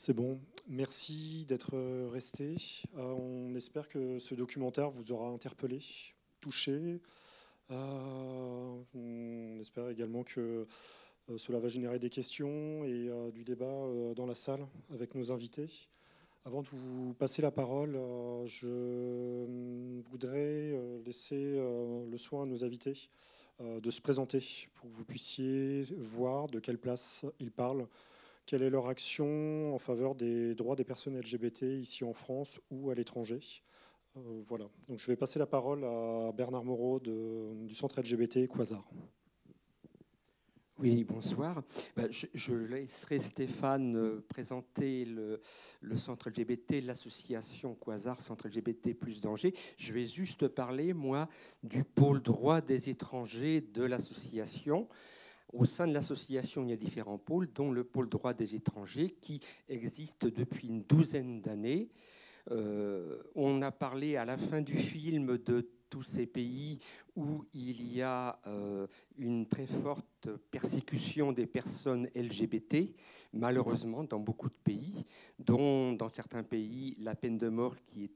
C'est bon. Merci d'être resté. on espère que ce documentaire vous aura interpellé, touché. on espère également que cela va générer des questions et du débat dans la salle avec nos invités. Avant de vous passer la parole, euh, je voudrais euh, laisser euh, le soin à nos invités de se présenter pour que vous puissiez voir de quelle place ils parlent, quelle est leur action en faveur des droits des personnes LGBT ici en France ou à l'étranger. voilà. Donc je vais passer la parole à Bernard Moreau du centre LGBT Quasar. Oui, bonsoir. Ben, je, laisserai Stéphane euh, présenter le, centre LGBT, l'association Quasar, centre LGBT plus danger. Je vais juste parler, moi, du pôle droit des étrangers de l'association. Au sein de l'association, il y a différents pôles, dont le pôle droit des étrangers qui existe depuis une douzaine d'années. Euh, on a parlé à la fin du film de tous ces pays où il y a euh, une très forte persécution des personnes LGBT, malheureusement dans beaucoup de pays, dont dans certains pays la peine de mort qui,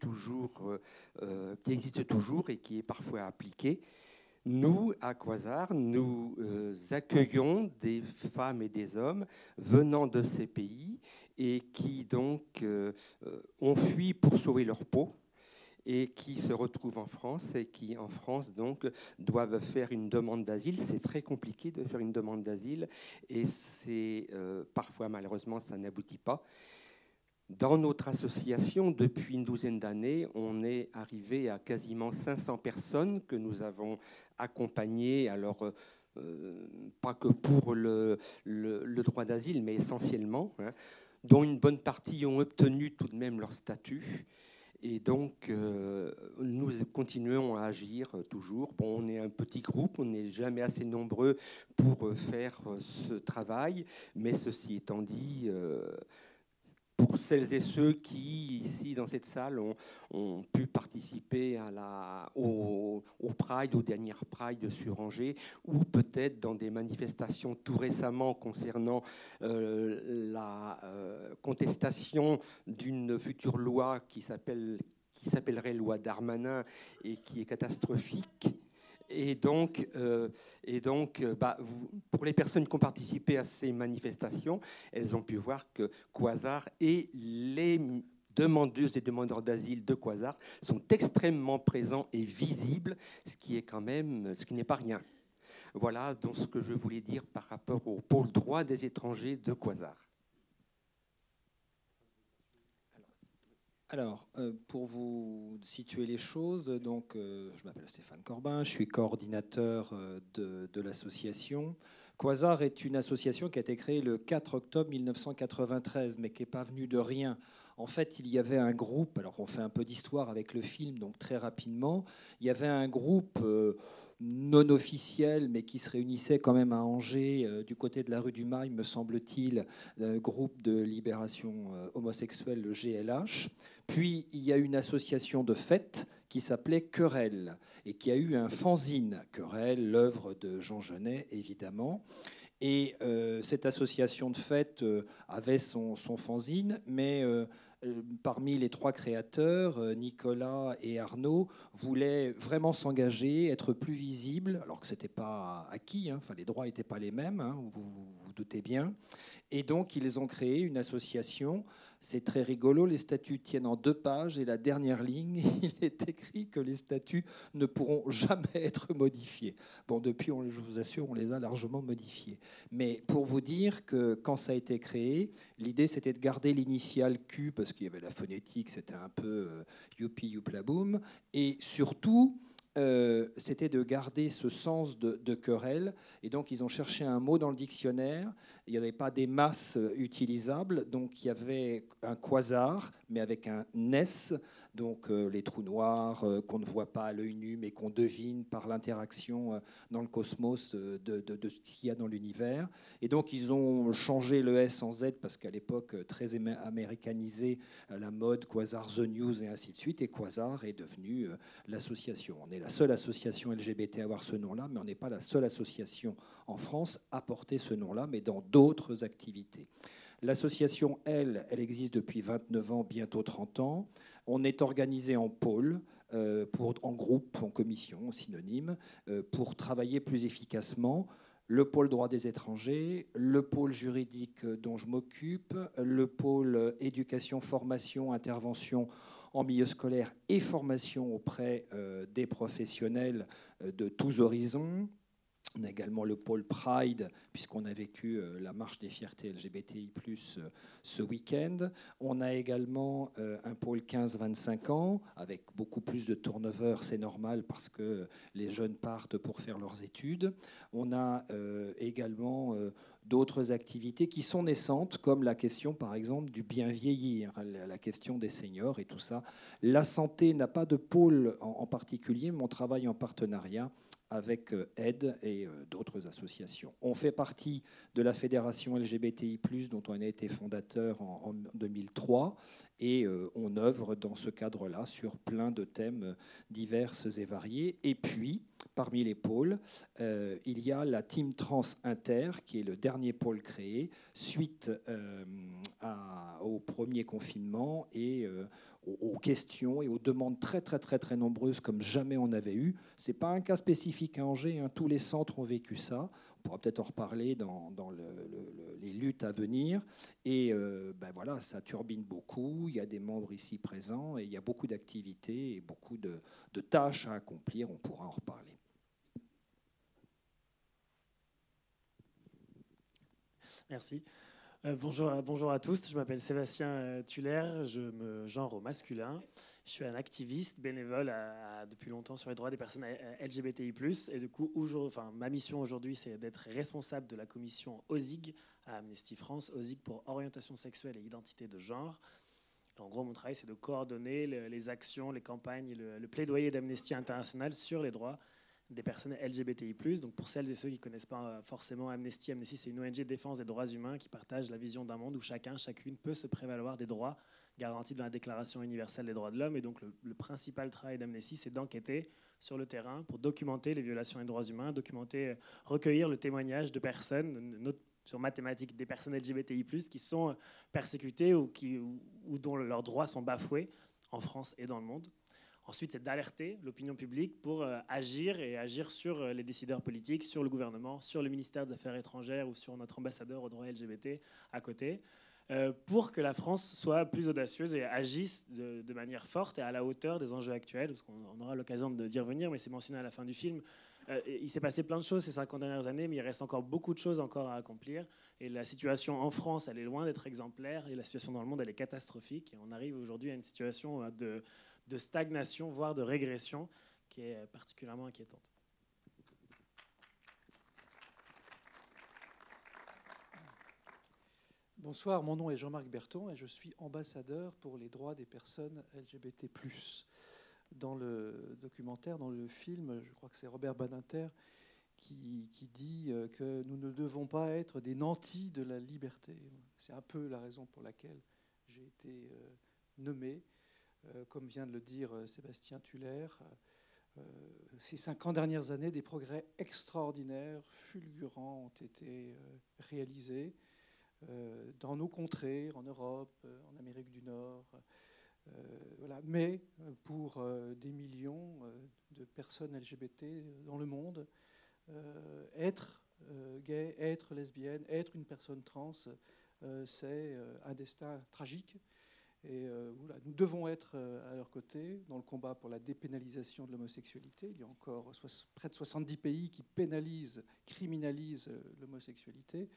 euh, qui existe toujours et qui est parfois appliquée. Nous, à Quasar, nous accueillons des femmes et des hommes venant de ces pays et qui donc ont fui pour sauver leur peau et qui se retrouvent en France et qui, en France, donc, doivent faire une demande d'asile. C'est très compliqué de faire une demande d'asile et c'est euh, parfois, malheureusement, ça n'aboutit pas. Dans notre association, depuis une douzaine d'années, on est arrivé à quasiment 500 personnes que nous avons accompagnées. Alors, euh, pas que pour le, droit d'asile, mais essentiellement, hein, dont une bonne partie ont obtenu tout de même leur statut. Et donc, euh, nous continuons à agir toujours. Bon, on est un petit groupe, on n'est jamais assez nombreux pour euh, faire euh, ce travail, mais ceci étant dit, pour celles et ceux qui, ici, dans cette salle, ont, pu participer la, au, Pride, aux dernières Pride sur Angers, ou peut-être dans des manifestations tout récemment concernant euh, la euh, contestation d'une future loi qui s'appellerait loi Darmanin et qui est catastrophique et donc, euh, et donc euh, bah, pour les personnes qui ont participé à ces manifestations, elles ont pu voir que Quasar et les demandeuses et demandeurs d'asile de Quasar sont extrêmement présents et visibles, ce qui est quand même, ce qui n'est pas rien. Voilà donc ce que je voulais dire par rapport au pôle droit des étrangers de Quasar. Alors, euh, pour vous situer les choses, donc, euh, je m'appelle Stéphane Corbin, je suis coordinateur euh, de, de l'association. Quasar est une association qui a été créée le 4 octobre 1993, mais qui n'est pas venue de rien. En fait, il y avait un groupe, alors on fait un peu d'histoire avec le film, donc très rapidement, il y avait un groupe non officiel, mais qui se réunissait quand même à Angers, du côté de la rue du Mail, me semble-t-il, le groupe de libération homosexuelle, le GLH. Puis il y a une association de fêtes qui s'appelait Querelle et qui a eu un fanzine, Querelle, l'œuvre de Jean Genet évidemment. Et euh, cette association de fêtes euh, avait son, fanzine, mais euh, parmi les trois créateurs, Nicolas et Arnaud voulaient vraiment s'engager, être plus visibles, alors que ce n'était pas acquis, hein, les droits n'étaient pas les mêmes, hein, vous, vous doutez bien. Et donc ils ont créé une association c'est très rigolo, les statuts tiennent en deux pages et la dernière ligne, il est écrit que les statuts ne pourront jamais être modifiés. Bon, depuis, je vous assure, on les a largement modifiés. Mais pour vous dire que quand ça a été créé, l'idée c'était de garder l'initiale Q parce qu'il y avait la phonétique, c'était un peu euh, youpi youpla boom, et surtout euh, c'était de garder ce sens de, querelle. Et donc, ils ont cherché un mot dans le dictionnaire. Il n'y avait pas des masses utilisables. Donc, il y avait un quasar, mais avec un NES donc euh, les trous noirs euh, qu'on ne voit pas à l'œil nu, mais qu'on devine par l'interaction euh, dans le cosmos de, de, ce qu'il y a dans l'univers. Et donc ils ont changé le S en Z parce qu'à l'époque, très américanisé, la mode Quasar The News et ainsi de suite, et Quasar est devenu l'association. On est la seule association LGBT à avoir ce nom-là, mais on n'est pas la seule association en France à porter ce nom-là, mais dans d'autres activités. L'association, elle, elle existe depuis 29 ans, bientôt 30 ans. On est organisé en pôle, euh, pour, en groupe, en commission, synonyme, euh, pour travailler plus efficacement. Le pôle droit des étrangers, le pôle juridique dont je m'occupe, le pôle éducation, formation, intervention en milieu scolaire et formation auprès euh, des professionnels de tous horizons, on a également le pôle Pride, puisqu'on a vécu euh, la marche des fiertés LGBTI euh, ce week-end. On a également euh, un pôle 15-25 ans, avec beaucoup plus de turnover, c'est normal parce que les jeunes partent pour faire leurs études. On a également d'autres activités qui sont naissantes, comme la question, par exemple, du bien vieillir, la question des seniors et tout ça. La santé n'a pas de pôle en particulier, mais on travaille en partenariat avec Aide et d'autres associations. On fait partie de la fédération LGBTI, dont on a été fondateur en, 2003, et euh, on œuvre dans ce cadre-là sur plein de thèmes divers et variés. Et puis, parmi les pôles, euh, il y a la Team Trans Inter, qui est le dernier pôle créé suite euh, au premier confinement et aux, questions et aux demandes très très très très nombreuses comme jamais on avait eu. C'est pas un cas spécifique à Angers, hein. tous les centres ont vécu ça. On pourra peut-être en reparler dans, les luttes à venir. Et euh, ben voilà, ça turbine beaucoup. Il y a des membres ici présents et il y a beaucoup d'activités et beaucoup de, de tâches à accomplir. On pourra en reparler. Merci. Euh, bonjour, bonjour à tous, je m'appelle Sébastien euh, Tuller, je me genre au masculin. Je suis un activiste bénévole depuis longtemps sur les droits des personnes LGBTI. Et du coup, enfin, ma mission aujourd'hui, c'est d'être responsable de la commission OSIG à Amnesty France, OSIG pour orientation sexuelle et identité de genre. En gros, mon travail, c'est de coordonner les, actions, les campagnes, le plaidoyer d'Amnesty International sur les droits des personnes LGBTI+. Donc pour celles et ceux qui ne connaissent pas euh, forcément Amnesty, Amnesty c'est une ONG de défense des droits humains qui partage la vision d'un monde où chacun, chacune peut se prévaloir des droits garantis dans la Déclaration universelle des droits de l'homme. Et donc le, principal travail d'Amnesty, c'est d'enquêter sur le terrain pour documenter les violations des droits humains, documenter, euh, recueillir le témoignage de personnes, sur mathématiques, des personnes LGBTI+, qui sont persécutées ou, qui, ou dont leurs droits sont bafoués en France et dans le monde. Ensuite, c'est d'alerter l'opinion publique pour euh, agir et agir sur euh, les décideurs politiques, sur le gouvernement, sur le ministère des Affaires étrangères ou sur notre ambassadeur aux droits LGBT à côté, euh, pour que la France soit plus audacieuse et agisse de, manière forte et à la hauteur des enjeux actuels, parce qu'on aura l'occasion d'y revenir, mais c'est mentionné à la fin du film. il s'est passé plein de choses ces 50 dernières années, mais il reste encore beaucoup de choses encore à accomplir. Et la situation en France, elle est loin d'être exemplaire, et la situation dans le monde, elle est catastrophique. Et on arrive aujourd'hui à une situation de de stagnation, voire de régression, qui est particulièrement inquiétante. Bonsoir, mon nom est Jean-Marc Berton et je suis ambassadeur pour les droits des personnes LGBT. Dans le documentaire, dans le film, je crois que c'est Robert Badinter qui, qui, dit euh, que nous ne devons pas être des nantis de la liberté. C'est un peu la raison pour laquelle j'ai été euh, nommé comme vient de le dire euh, Sébastien Tuller, euh, ces 50 dernières années, des progrès extraordinaires, fulgurants ont été réalisés dans nos contrées, en Europe, en Amérique du Nord. voilà. Mais pour des millions de personnes LGBT dans le monde, être gay, être lesbienne, être une personne trans, c'est un destin tragique et euh, nous devons être euh, à leur côté dans le combat pour la dépénalisation de l'homosexualité. Il y a encore près de 70 pays qui pénalisent, criminalisent euh, l'homosexualité.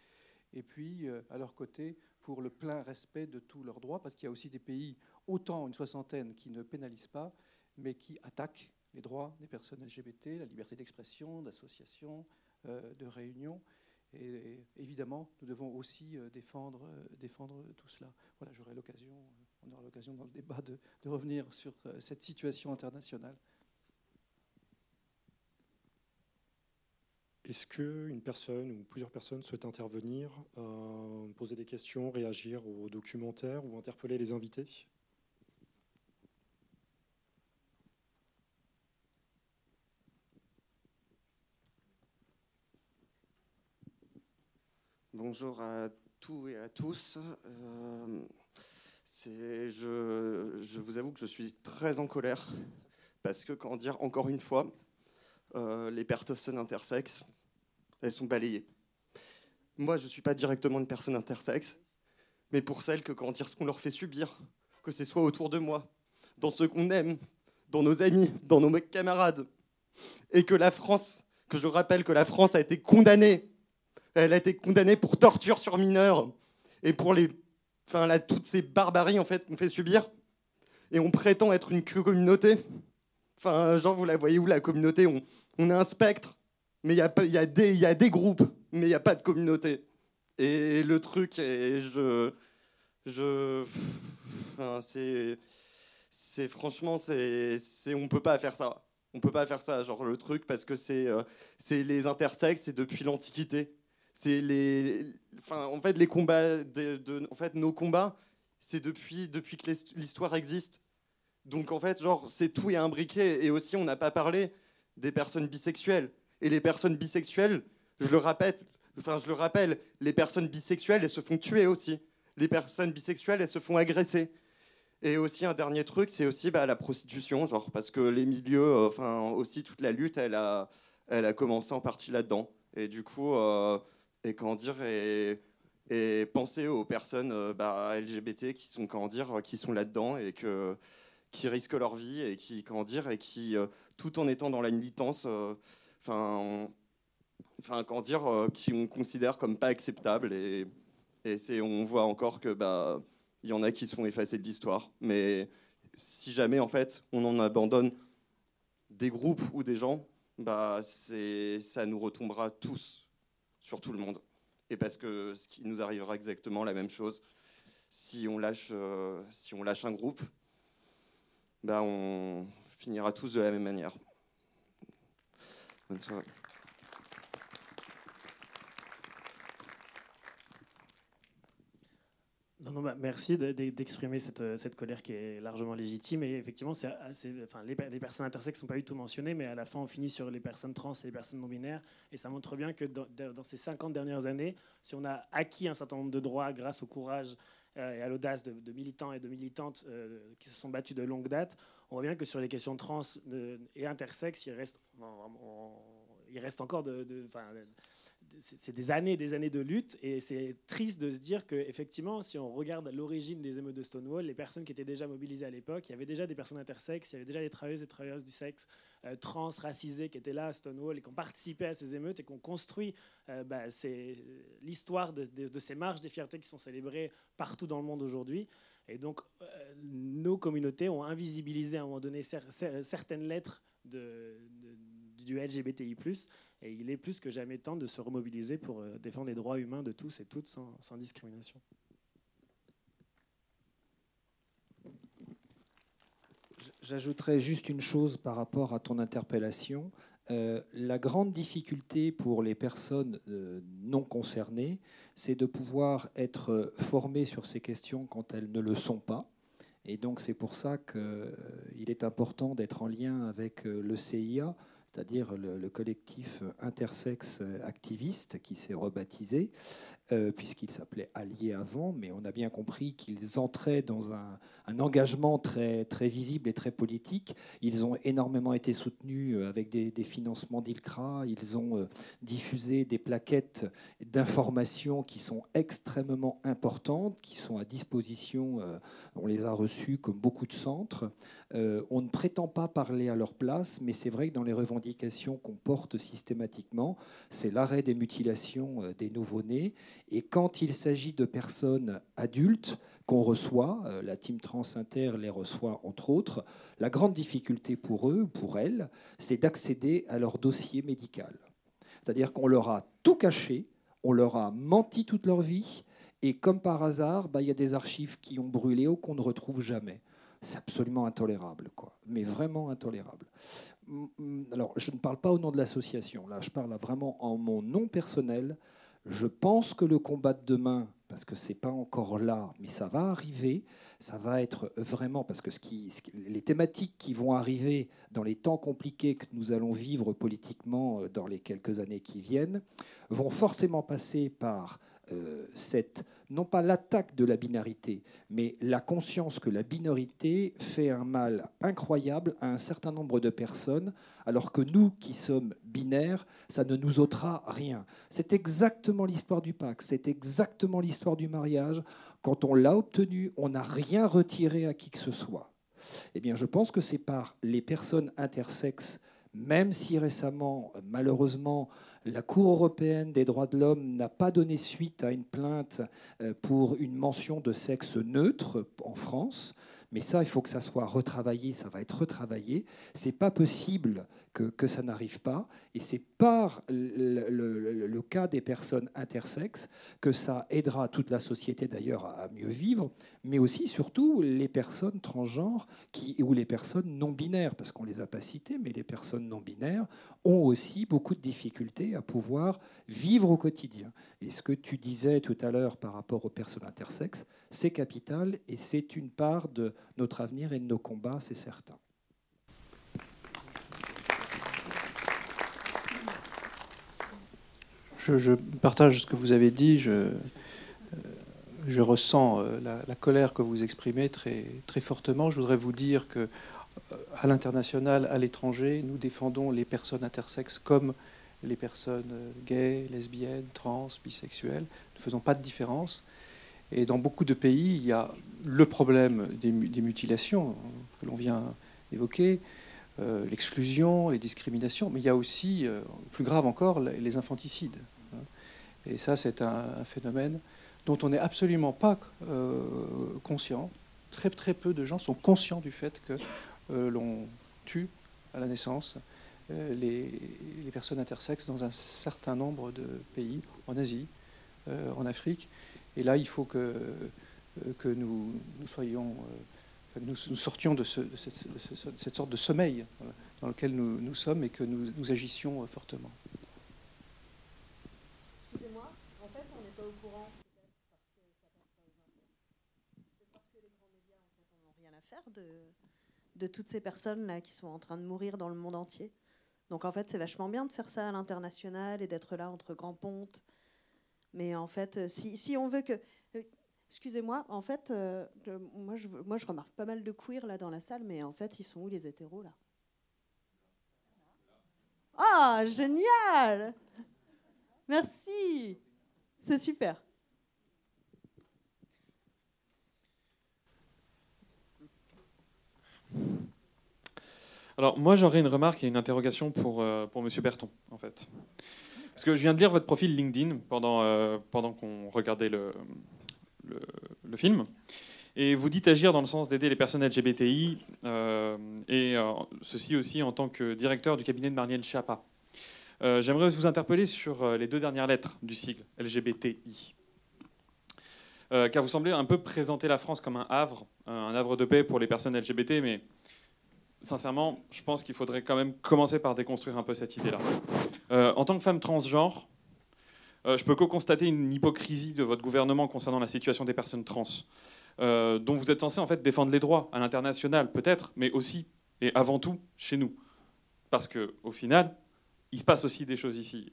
Et puis à leur côté pour le plein respect de tous leurs droits, parce qu'il y a aussi des pays, autant une soixantaine, qui ne pénalisent pas, mais qui attaquent les droits des personnes LGBT, la liberté d'expression, d'association, de réunion. Et, évidemment, nous devons aussi défendre, défendre tout cela. Voilà, j'aurai l'occasion on aura l'occasion dans le débat de, revenir sur euh, cette situation internationale. Est-ce qu'une personne ou plusieurs personnes souhaitent intervenir, euh, poser des questions, réagir au documentaire ou interpeller les invités? Bonjour à tout et à tous. Euh, je, vous avoue que je suis très en colère parce que, comment dire, encore une fois, euh, les personnes intersexes, elles sont balayées. Moi, je ne suis pas directement une personne intersexe, mais pour celles que, comment dire, ce qu'on leur fait subir, que ce soit autour de moi, dans ceux qu'on aime, dans nos amis, dans nos camarades, et que la France, que je rappelle que la France a été condamnée, elle a été condamnée pour torture sur mineurs et pour les, enfin là, toutes ces barbaries en fait qu'on fait subir, et on prétend être une communauté. Enfin, genre vous la voyez où la communauté? On, on a un spectre, mais il y a, des, groupes, mais il n'y a pas de communauté. Et le truc, est, je, je, enfin, c'est, c'est franchement, c'est, on peut pas faire ça. On peut pas faire ça, genre le truc, parce que c'est, euh, c'est les intersexes, c'est depuis l'Antiquité. C'est les, enfin, en fait, les combats, de, en fait, nos combats, c'est depuis, depuis que l'histoire existe. Donc en fait, genre, c'est tout est imbriqué. Et aussi, on n'a pas parlé des personnes bisexuelles. Et les personnes bisexuelles, je le répète, enfin je le rappelle, les personnes bisexuelles, elles se font tuer aussi. Les personnes bisexuelles, elles se font agresser. Et aussi un dernier truc, c'est aussi bah, la prostitution, genre parce que les milieux, euh, enfin aussi toute la lutte, elle a, elle a commencé en partie là-dedans. Et du coup, euh, et comment dire, et, penser aux personnes euh, bah, LGBT qui sont comment dire, qui sont là-dedans et que qui risquent leur vie et qui comment dire et qui tout en étant dans la militance, enfin enfin dire, qui on considère comme pas acceptable et, on voit encore que bah il y en a qui se font effacer de l'histoire. Mais si jamais, en fait, on en abandonne des groupes ou des gens, bah, ça nous retombera tous sur tout le monde. Et parce que ce qui nous arrivera exactement la même chose si on lâche, euh, si on lâche un groupe, bah, on finira tous de la même manière. Bonne soirée. Non, bah, merci d'exprimer cette, euh, cette, colère qui est largement légitime. Et effectivement, c'est enfin, les, personnes intersexes ne sont pas du tout mentionnées, mais à la fin, on finit sur les personnes trans et les personnes non-binaires. Et ça montre bien que dans, ces 50 dernières années, si on a acquis un certain nombre de droits grâce au courage euh, et à l'audace de, militants et de militantes euh, qui se sont battus de longue date, on voit bien que sur les questions trans et intersexes, il reste, il reste encore de c'est des années des années de lutte et c'est triste de se dire que effectivement si on regarde l'origine des émeutes de Stonewall les personnes qui étaient déjà mobilisées à l'époque il y avait déjà des personnes intersexes il y avait déjà des travailleuses et travailleurs du sexe euh, trans racisées qui étaient là à Stonewall et qui ont participé à ces émeutes et qui ont construit euh, bah, l'histoire de, ces marches des fiertés qui sont célébrées partout dans le monde aujourd'hui. Et donc euh, nos communautés ont invisibilisé à un moment donné certaines lettres du LGBTI+, et il est plus que jamais temps de se remobiliser pour euh, défendre les droits humains de tous et toutes sans, discrimination. J'ajouterais juste une chose par rapport à ton interpellation. Euh, la grande difficulté pour les personnes euh, non concernées, c'est de pouvoir être formées sur ces questions quand elles ne le sont pas. Et donc c'est pour ça qu'il est important d'être en lien avec le CIA c'est-à-dire le, collectif intersexe activiste qui s'est rebaptisé, euh, puisqu'il s'appelait Alliés avant, mais on a bien compris qu'ils entraient dans un, engagement très, très visible et très politique. Ils ont énormément été soutenus euh, avec des, financements d'ILCRA, ils ont euh, diffusé des plaquettes d'informations qui sont extrêmement importantes, qui sont à disposition, on les a reçues comme beaucoup de centres. on ne prétend pas parler à leur place, mais c'est vrai que dans les revendications qu'on porte systématiquement, c'est l'arrêt des mutilations des nouveau-nés et quand il s'agit de personnes adultes qu'on reçoit, euh, la team Trans Inter les reçoit entre autres, la grande difficulté pour eux, pour elles, c'est d'accéder à leur dossier médical. C'est-à-dire qu'on leur a tout caché, on leur a menti toute leur vie, et comme par hasard, bah, il y a des archives qui ont brûlé ou qu'on ne retrouve jamais. C'est absolument intolérable, quoi. Mais vraiment intolérable. Alors, je ne parle pas au nom de l'association, là, je parle vraiment en mon nom personnel. Je pense que le combat de demain, parce que c'est pas encore là, mais ça va arriver, ça va être vraiment parce que ce qui, les thématiques qui vont arriver dans les temps compliqués que nous allons vivre politiquement euh, dans les quelques années qui viennent vont forcément passer par euh, cette, non pas l'attaque de la binarité, mais la conscience que la binarité fait un mal incroyable à un certain nombre de personnes, alors que nous qui sommes binaires, ça ne nous ôtera rien. C'est exactement l'histoire du pacte, c'est exactement l'histoire du mariage. Quand on l'a obtenu, on n'a rien retiré à qui que ce soit. Eh bien, je pense que c'est par les personnes intersexes, même si récemment, malheureusement, la Cour européenne des droits de l'homme n'a pas donné suite à une plainte euh, pour une mention de sexe neutre en France. Mais ça, il faut que ça soit retravaillé, ça va être retravaillé. C'est pas possible que, que ça n'arrive pas. Et c'est par le, cas des personnes intersexes que ça aidera toute la société d'ailleurs à mieux vivre, mais aussi surtout les personnes transgenres ou les personnes non binaires, parce qu'on les a pas citées, mais les personnes non binaires ont aussi beaucoup de difficultés à pouvoir vivre au quotidien. Et ce que tu disais tout à l'heure par rapport aux personnes intersexes, c'est capital et c'est une part de notre avenir et de nos combats, c'est certain. Je, partage ce que vous avez dit. Je, euh, je ressens euh, la, colère que vous exprimez très, très fortement. Je voudrais vous dire que à l'international, à l'étranger, nous défendons les personnes intersexes comme les personnes gays, lesbiennes, trans, bisexuelles. Nous ne faisons pas de différence. Et dans beaucoup de pays, il y a le problème des, mutilations que l'on vient d'évoquer, euh, l'exclusion, les discriminations, mais il y a aussi, euh, plus grave encore, les infanticides. Et ça, c'est un, phénomène dont on n'est absolument pas euh, conscient. Très, très peu de gens sont conscients du fait que l'on tue à la naissance les, les, personnes intersexes dans un certain nombre de pays, en Asie, en Afrique. Et là, il faut que, euh, que nous, nous soyons, euh, nous, sortions de, ce, de, cette, sorte de sommeil dans lequel nous, nous, sommes et que nous, nous agissions euh, fortement. Excusez-moi, en fait, on n'est pas au courant parce que les grands médias n'ont rien à faire de, de toutes ces personnes-là qui sont en train de mourir dans le monde entier. Donc en fait, c'est vachement bien de faire ça à l'international et d'être là entre grands pontes mais en fait, euh, si, si on veut que. Euh, excusez-moi, en fait, euh, moi, je, moi je remarque pas mal de queer là dans la salle, mais en fait, ils sont où les hétéros là? Ah, génial Merci C'est super. Alors moi j'aurais une remarque et une interrogation pour, pour Monsieur Berton en fait. Parce que je viens de lire votre profil LinkedIn pendant, euh, pendant qu'on regardait le, le, film. Et vous dites agir dans le sens d'aider les personnes LGBTI, euh, et euh, ceci aussi en tant que directeur du cabinet de Marielle Schiappa. J'aimerais vous interpeller sur les deux dernières lettres du sigle LGBTI. car vous semblez un peu présenter la France comme un havre, un havre de paix pour les personnes LGBT, mais sincèrement, je pense qu'il faudrait quand même commencer par déconstruire un peu cette idée-là. Euh, en tant que femme transgenre, euh, je peux co-constater une hypocrisie de votre gouvernement concernant la situation des personnes trans, euh, dont vous êtes censé défendre les droits à l'international, peut-être, mais aussi et avant tout chez nous, parce que au final, il se passe aussi des choses ici.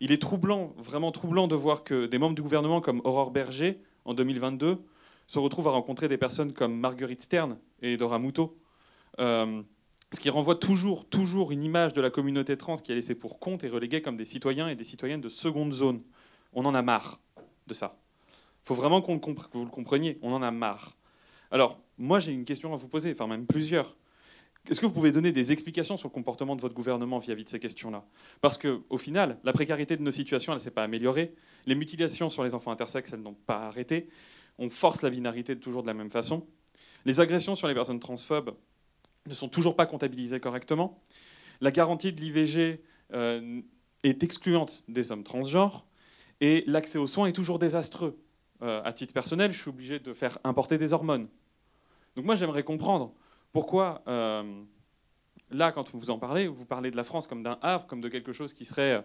Il est troublant, vraiment troublant, de voir que des membres du gouvernement comme Aurore Berger en 2022 se retrouvent à rencontrer des personnes comme Marguerite Stern et Dora euh, ce qui renvoie toujours, toujours une image de la communauté trans qui est laissée pour compte et reléguée comme des citoyens et des citoyennes de seconde zone. On en a marre de ça. Il faut vraiment que vous le compreniez. On en a marre. Alors, moi, j'ai une question à vous poser, enfin même plusieurs. Est-ce que vous pouvez donner des explications sur le comportement de votre gouvernement vis-à-vis de ces questions-là? Parce qu'au final, la précarité de nos situations, elle ne s'est pas améliorée. Les mutilations sur les enfants intersexes, elles n'ont pas arrêté. On force la binarité toujours de la même façon. Les agressions sur les personnes transphobes, ne sont toujours pas comptabilisés correctement. La garantie de l'IVG euh, est excluante des hommes transgenres et l'accès aux soins est toujours désastreux. Euh, à titre personnel, je suis obligé de faire importer des hormones. Donc moi, j'aimerais comprendre pourquoi, euh, là, quand vous en parlez, vous parlez de la France comme d'un havre, comme de quelque chose qui serait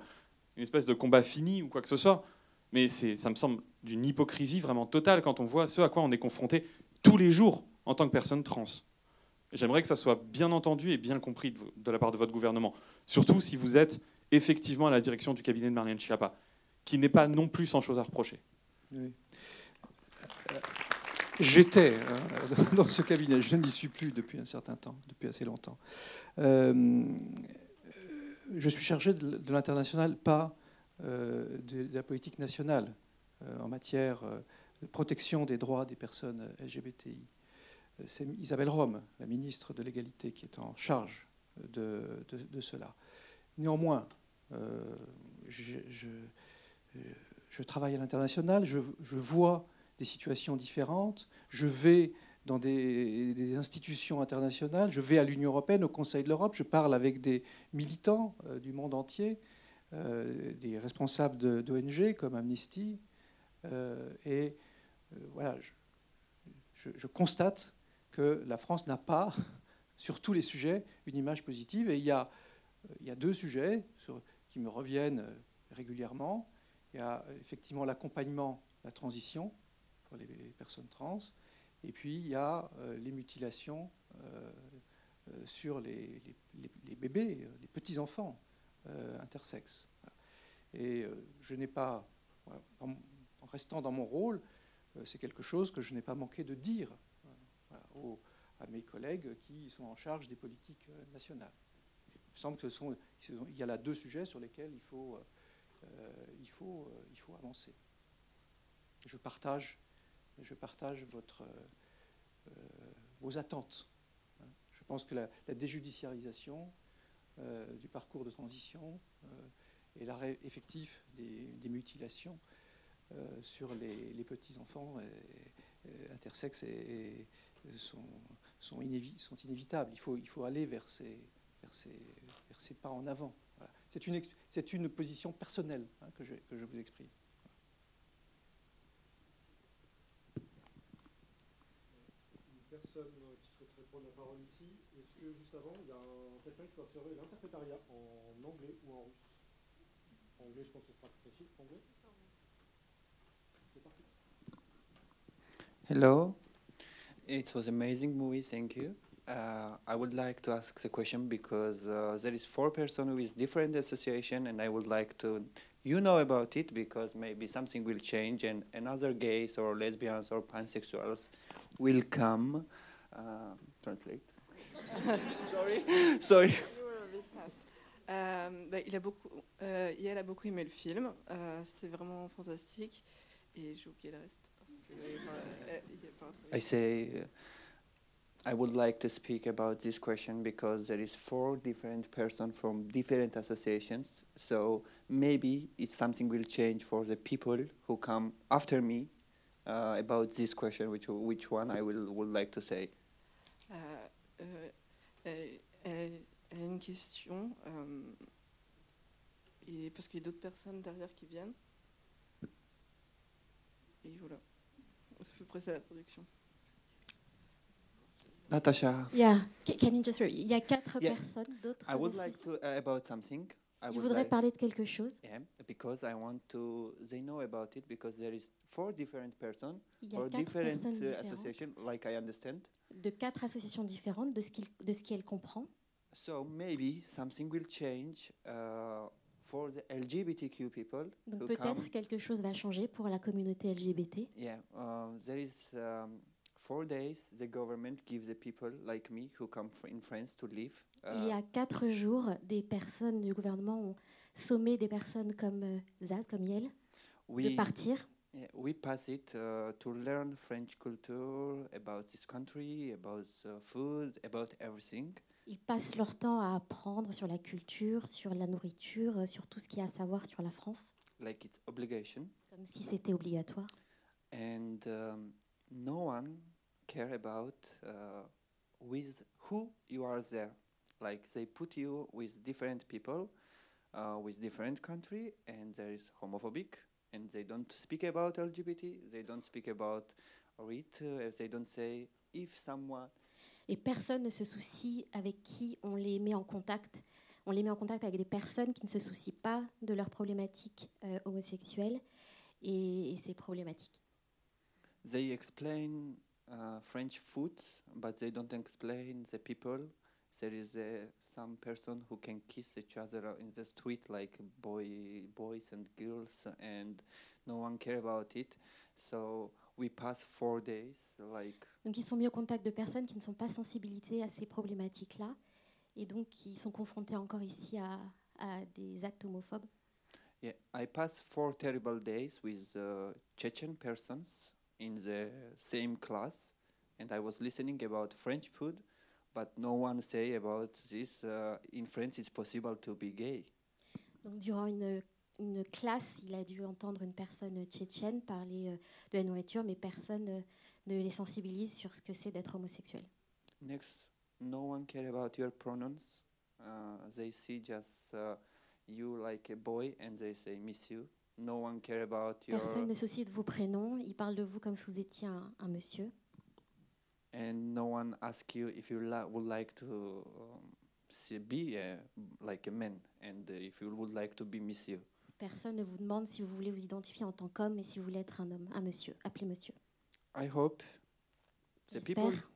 une espèce de combat fini ou quoi que ce soit. Mais ça me semble d'une hypocrisie vraiment totale quand on voit ce à quoi on est confronté tous les jours en tant que personne trans. J'aimerais que ça soit bien entendu et bien compris de, la part de votre gouvernement, surtout si vous êtes effectivement à la direction du cabinet de Marlène Schiappa. qui n'est pas non plus sans chose à reprocher. J'étais euh, dans ce cabinet, je n'y suis plus depuis un certain temps, depuis assez longtemps. Euh, je suis chargé de, l'international, pas euh, de, la politique nationale en matière de protection des droits des personnes LGBTI. C'est Isabelle Rome, la ministre de l'égalité, qui est en charge de, cela. Néanmoins, je, je, travaille à l'international, je, vois des situations différentes. Je vais dans des, institutions internationales, je vais à l'Union européenne, au Conseil de l'Europe, je parle avec des militants euh, du monde entier, euh, des responsables d'ONG comme Amnesty, euh, et voilà, je, constate que la France n'a pas, sur tous les sujets, une image positive. Et il y a, deux sujets qui me reviennent régulièrement. Il y a effectivement l'accompagnement, la transition, les, personnes trans. Et puis il y a euh, les mutilations euh, euh, sur les, bébés, les petits-enfants intersexes. Et je n'ai pas, en, restant dans mon rôle, c'est quelque chose que je n'ai pas manqué de dire à mes collègues qui sont en charge des politiques nationales. Il me semble que ce sont, il y a là deux sujets sur lesquels il faut, il faut, il faut avancer. Je partage je partage votre, euh, euh, vos attentes. Je pense que la, déjudiciarisation euh, du parcours de transition et l'arrêt effectif des, mutilations sur les, petits-enfants intersexes sont, sont, sont, inévitables. Il faut, il faut aller vers ces, vers ces, vers ces pas en avant. C'est une, une, position personnelle hein, que, je, que je vous exprime. qui souhaiterait prendre la parole ici. Est-ce que juste avant, il y a quelqu'un qui peut assurer l'interprétariat en anglais ou en russe? En anglais, je pense que ce sera plus facile. Anglais? C'est parti. Hello? It was amazing movie. Thank you. Uh, I would like to ask the question because uh, there is four person with different association, and I would like to you know about it because maybe something will change, and another gays or lesbians or pansexuals will come. Uh, translate. Sorry. Sorry. Euh, bah, il, a beaucoup, euh, elle a beaucoup aimé le film. Euh, C'était vraiment fantastique. Et j'ai oublié le reste. I say, uh, I would like to speak about this question because there is four different persons from different associations. So maybe it's something will change for the people who come after me uh, about this question, which, which one I will, would like to say. Euh, euh, elle, a une question, euh, et parce qu'il y a d'autres personnes derrière qui viennent. Et voilà, peu près ça la traduction. Natasha. Yeah, can you just Il y a quatre yeah. personnes, d'autres. I would like to uh, about something. I Il voudrait like, parler de quelque chose? Yeah, because I want to. They know about it because there is four different persons or different uh, associations, like I understand. De quatre associations différentes de ce qu'il de ce qu'elle comprend. So maybe something will change. Uh, for the LGBTQ people Donc peut-être quelque chose va changer pour la communauté LGBT. Yeah, uh, there is um, four days the government gives the people like me who come in France to live. Uh, Il y a quatre jours, des personnes du gouvernement ont sommé des personnes comme euh, Zaz, comme Yel, we, de partir. Yeah, we pass it uh, to learn French culture about this country, about uh, food, about everything. Ils passent leur temps à apprendre sur la culture, sur la nourriture, sur tout ce qu'il y a à savoir sur la France. Like it's obligation. Comme si c'était obligatoire. And um, no one care about uh, with who you are there. Like they put you with different people, uh, with different country, and there is homophobic, and they don't speak about LGBT. They don't speak about it. Uh, they don't say if someone. Et personne ne se soucie avec qui on les met en contact. On les met en contact avec des personnes qui ne se soucient pas de leurs problématiques euh, homosexuelles et, et c'est problématique. They explain uh, French food, but they don't explain the people there is uh, some person who can kiss each other in the street like boy, boys and girls, and no one care about it. So we pass four days like Donc ils sont mis au contact de personnes qui ne sont pas sensibilisées à ces problématiques-là et donc qui sont confrontés encore ici à, à des actes homophobes. Yeah, I passed four terrible days with uh, Chechen persons in the same class, and I was listening about French food, but no one say about this. Uh, in France, it's possible to be gay. Donc durant une, une classe, il a dû entendre une personne tchétchène parler euh, de la nourriture, mais personne euh, ne les sensibilise sur ce que c'est d'être homosexuel. Next, no one care about your pronouns. Uh, they see just uh, you like a boy, and they say miss you. No one care about your Personne ne se soucie de vos prénoms, il parle de vous comme si vous étiez un, un monsieur. and no one ask you if you la- would like to um, see, be a, like a man, and uh, if you would like to be miss you. Personne ne vous demande si vous voulez vous identifier en tant qu'homme et si vous voulez être un homme, un monsieur, appelez monsieur. I hope the people, J'espère.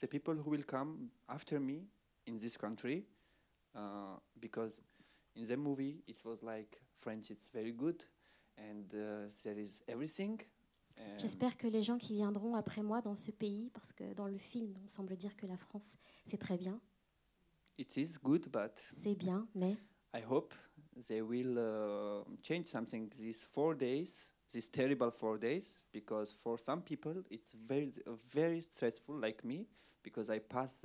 the people who will come after me in this country, uh, because in the movie it was like French, it's very good, and uh, there is everything. and J'espère que les gens qui viendront après moi dans ce pays, parce que dans le film, on semble dire que la France, c'est très bien, It is good, but c'est bien, mais I hope they will uh, change something these four days, these terrible four days, because for some people it's very, very stressful, like me, because I pass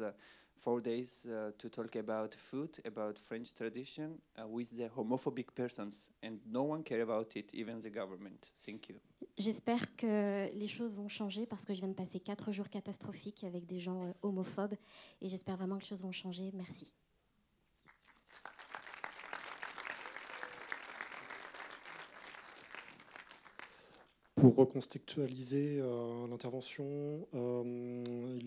four days uh, to talk about food, about French tradition uh, with the homophobic persons, and no one care about it, even the government. Thank you. j'espère que les choses vont changer parce que je viens de passer quatre jours catastrophiques avec des gens euh, homophobes et j'espère vraiment que les choses vont changer. Merci. Pour recontextualiser euh, l'intervention, euh,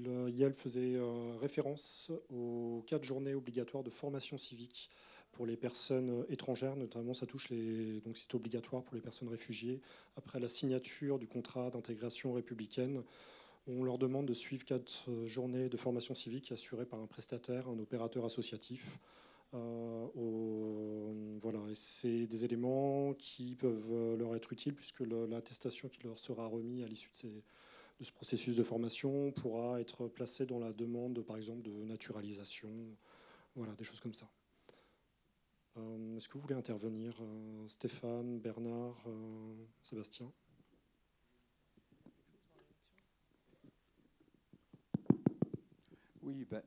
euh, faisait euh, référence aux quatre journées obligatoires de formation civique pour les personnes euh, étrangères, notamment ça touche les, donc c'est obligatoire pour les personnes réfugiées. Après la signature du contrat d'intégration républicaine, on leur demande de suivre quatre journées de formation civique assurées par un prestataire, un opérateur associatif. Euh, voilà, c'est des éléments qui peuvent euh, leur être utiles puisque l'attestation qui leur sera remise à l'issue de, ce processus de formation pourra être placée dans la demande, par exemple, de naturalisation, voilà, des choses comme ça. Euh, Est-ce que vous voulez intervenir, Stéphane, Bernard, Sébastien? Oui, ben,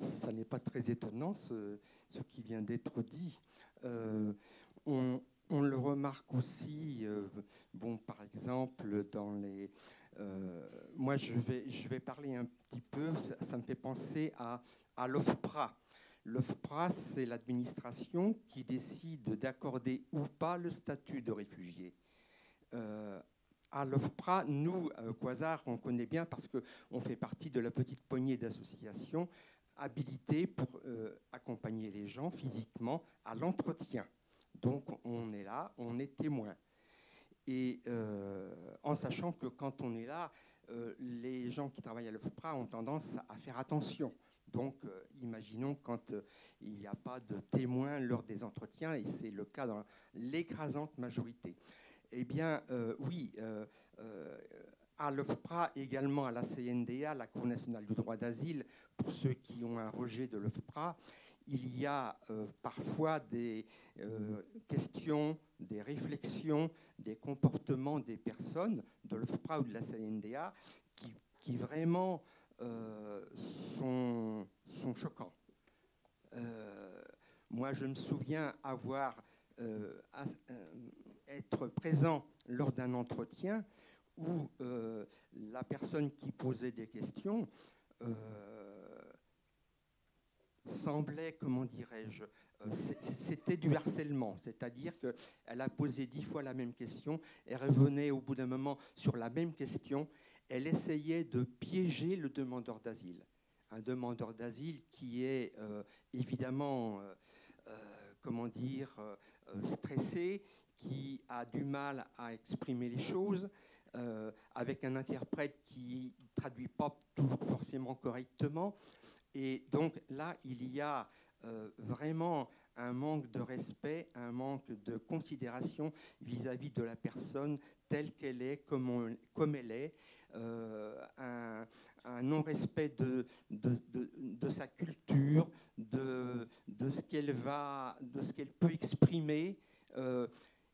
ça n'est pas très étonnant ce, ce qui vient d'être dit. Euh, on, on le remarque aussi, euh, bon, par exemple, dans les. euh, moi, je vais, je vais parler un petit peu, ça, ça me fait penser à, à l'OFPRA. L'OFPRA, c'est l'administration qui décide d'accorder ou pas le statut de réfugié. À l'OFPRA, nous, euh, Quasar, on connaît bien parce qu'on fait partie de la petite poignée d'associations habilitées pour euh, accompagner les gens physiquement à l'entretien. Donc on est là, on est témoin. Et euh, en sachant que quand on est là, les gens qui travaillent à l'OFPRA ont tendance à faire attention. Donc, imaginons quand il n'y a pas de témoins lors des entretiens, et c'est le cas dans l'écrasante majorité. Eh bien, euh, oui, euh, euh, à l'OFPRA, également à la CNDA, la Cour nationale du droit d'asile, pour ceux qui ont un rejet de l'OFPRA, il y a parfois des questions, des réflexions, des comportements des personnes de l'OFPRA ou de la CNDA qui, vraiment sont, choquants. Moi, je me souviens avoir être présent lors d'un entretien où euh, la personne qui posait des questions euh, semblait, comment dirais-je, euh, c'était du harcèlement, c'est-à-dire qu'elle a posé dix fois la même question, elle revenait au bout d'un moment sur la même question, elle essayait de piéger le demandeur d'asile. Un demandeur d'asile qui est évidemment, comment dire, euh, euh, stressé, qui a du mal à exprimer les choses, euh, avec un interprète qui traduit pas forcément correctement. Et donc là, il y a vraiment un manque de respect, un manque de considération vis-à-vis de la personne telle qu'elle est, comme, elle est, euh, un, non-respect de, sa culture, de, de ce qu'elle va, de ce qu'elle peut exprimer. Euh,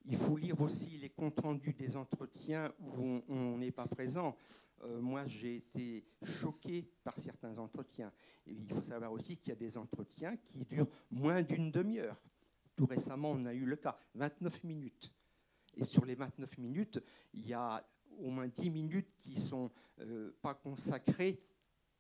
il faut lire aussi les comptes rendus des entretiens où on n'est pas présent. Euh, moi, j'ai été choqué par certains entretiens. il faut savoir aussi qu'il y a des entretiens qui durent moins d'une demi-heure. Tout récemment, on a eu le cas, 29 minutes. Et sur les 29 minutes, il y a au moins 10 minutes qui ne sont euh, pas consacrées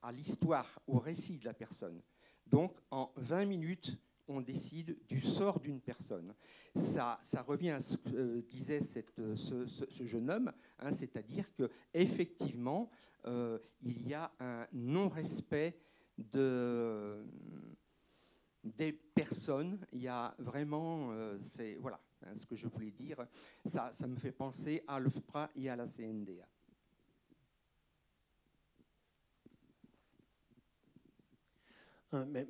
à l'histoire, au récit de la personne. Donc, en 20 minutes, on décide du sort d'une personne. Ça, revient à ce que euh, disait euh, ce, jeune homme, hein, c'est-à-dire que effectivement, euh, il y a un non-respect de, des personnes. Il y a vraiment, voilà, hein, ce que je voulais dire. Ça, ça me fait penser à l'OFPRA et à la CNDA.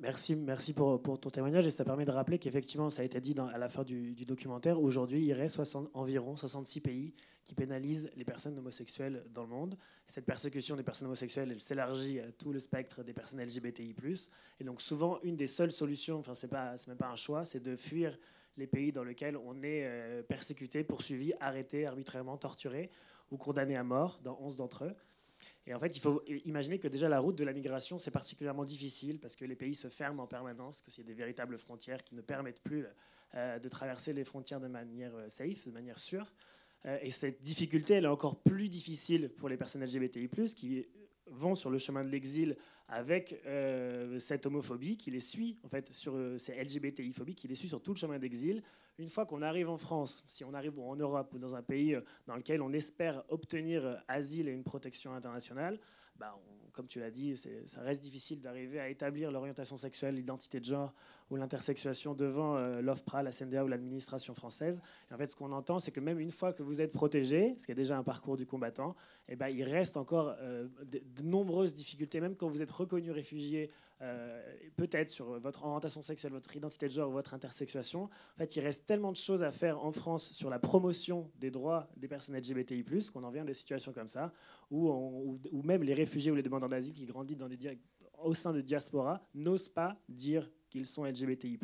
Merci, merci pour, ton témoignage et ça permet de rappeler qu'effectivement, ça a été dit à la fin du, documentaire, aujourd'hui, il y aurait environ 66 pays qui pénalisent les personnes homosexuelles dans le monde. Cette persécution des personnes homosexuelles, elle s'élargit à tout le spectre des personnes LGBTI+. Et donc souvent, une des seules solutions, enfin c'est pas, même pas un choix, c'est de fuir les pays dans lesquels on est euh, persécuté, poursuivi, arrêté, arbitrairement torturé ou condamné à mort dans 11 d'entre eux. Et en fait, il faut imaginer que déjà la route de la migration, c'est particulièrement difficile parce que les pays se ferment en permanence, que c'est des véritables frontières qui ne permettent plus euh, de traverser les frontières de manière euh, safe, de manière sûre. Euh, et cette difficulté, elle est encore plus difficile pour les personnes LGBTI+, qui vont sur le chemin de l'exil avec euh, cette homophobie qui les suit, en fait, sur euh, ces LGBTI-phobie qui les suit sur tout le chemin d'exil. Une fois qu'on arrive en France, si on arrive en Europe ou dans un pays euh, dans lequel on espère obtenir asile et une protection internationale, bah, comme tu l'as dit, ça reste difficile d'arriver à établir l'orientation sexuelle, l'identité de genre ou l'intersexuation devant euh, l'OFPRA, la CNDA ou l'administration française. En fait, ce qu'on entend, c'est que même une fois que vous êtes protégé, ce qui est déjà un parcours du combattant, eh ben, il reste encore euh, de, nombreuses difficultés, même quand vous êtes reconnu réfugié, euh, peut-être sur votre orientation sexuelle, votre identité de genre, votre intersexuation. En fait, il reste tellement de choses à faire en France sur la promotion des droits des personnes LGBTI+, qu'on en vient à des situations comme ça, où, même les réfugiés ou les demandeurs d'asile qui grandissent au sein de diaspora n'osent pas dire qu'ils sont LGBTI+,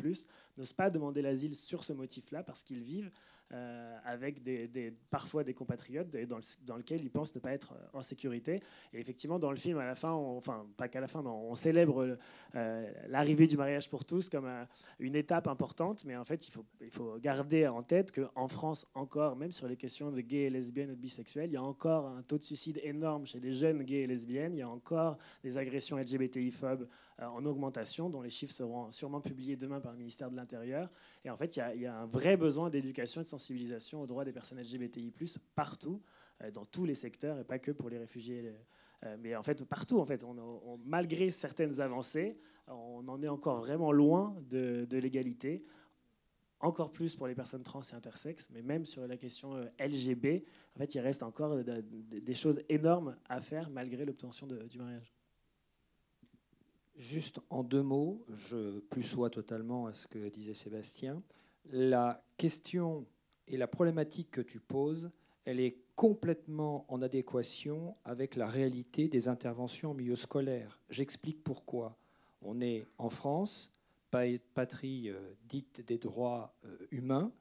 n'osent pas demander l'asile sur ce motif-là parce qu'ils vivent euh, avec des, parfois des compatriotes dans, le, dans lequel ils pensent ne pas être euh, en sécurité. Et effectivement, dans le film, à la fin, enfin pas qu'à la fin, mais on célèbre euh, l'arrivée du mariage pour tous comme une étape importante. Mais en fait, il faut, il faut garder en tête qu'en France, encore, même sur les questions de gays et lesbiennes de bisexuels, il y a encore un taux de suicide énorme chez les jeunes gays et lesbiennes. Il y a encore des agressions LGBTI-phobes en augmentation, dont les chiffres seront sûrement publiés demain par le ministère de l'Intérieur. Et en fait, il y, a, un vrai besoin d'éducation et de sensibilisation aux droits des personnes LGBTI+, partout, euh, dans tous les secteurs, et pas que pour les réfugiés. Euh, mais en fait, partout, en fait, malgré certaines avancées, on en est encore vraiment loin de, l'égalité encore plus pour les personnes trans et intersexes, mais même sur la question euh, LGB, en fait, il reste encore des choses énormes à faire malgré l'obtention du mariage. Juste en deux mots, je plus sois totalement à ce que disait Sébastien. La question et la problématique que tu poses, elle est complètement en adéquation avec la réalité des interventions en milieu scolaire. J'explique pourquoi. On est en France, patrie euh, dite des droits euh, humains.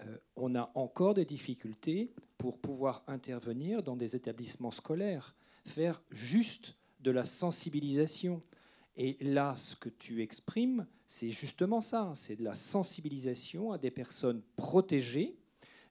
Euh, on a encore des difficultés pour pouvoir intervenir dans des établissements scolaires, faire juste de la sensibilisation. Et là, ce que tu exprimes, c'est justement ça, c'est de la sensibilisation à des personnes protégées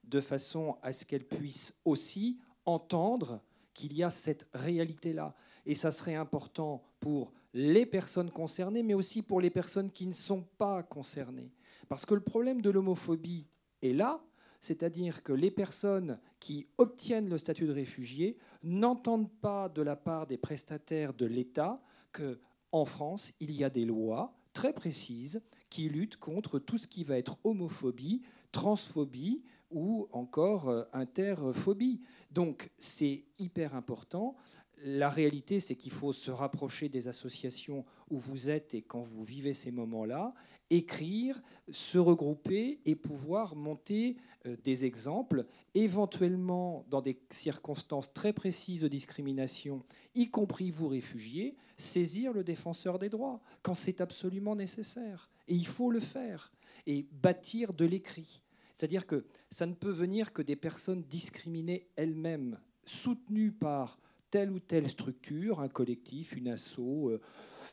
de façon à ce qu'elles puissent aussi entendre qu'il y a cette réalité-là. Et ça serait important pour les personnes concernées, mais aussi pour les personnes qui ne sont pas concernées. Parce que le problème de l'homophobie est là, c'est-à-dire que les personnes qui obtiennent le statut de réfugié n'entendent pas de la part des prestataires de l'État que en France, il y a des lois très précises qui luttent contre tout ce qui va être homophobie, transphobie, ou encore euh, interphobie. Donc c'est hyper important. La réalité, c'est qu'il faut se rapprocher des associations où vous êtes et quand vous vivez ces moments-là, écrire, se regrouper et pouvoir monter euh, des exemples, éventuellement dans des circonstances très précises de discrimination, y compris vous réfugiés, saisir le défenseur des droits quand c'est absolument nécessaire. Et il faut le faire et bâtir de l'écrit. C'est-à-dire que ça ne peut venir que des personnes discriminées elles-mêmes, soutenues par telle ou telle structure, un collectif, une asso, euh,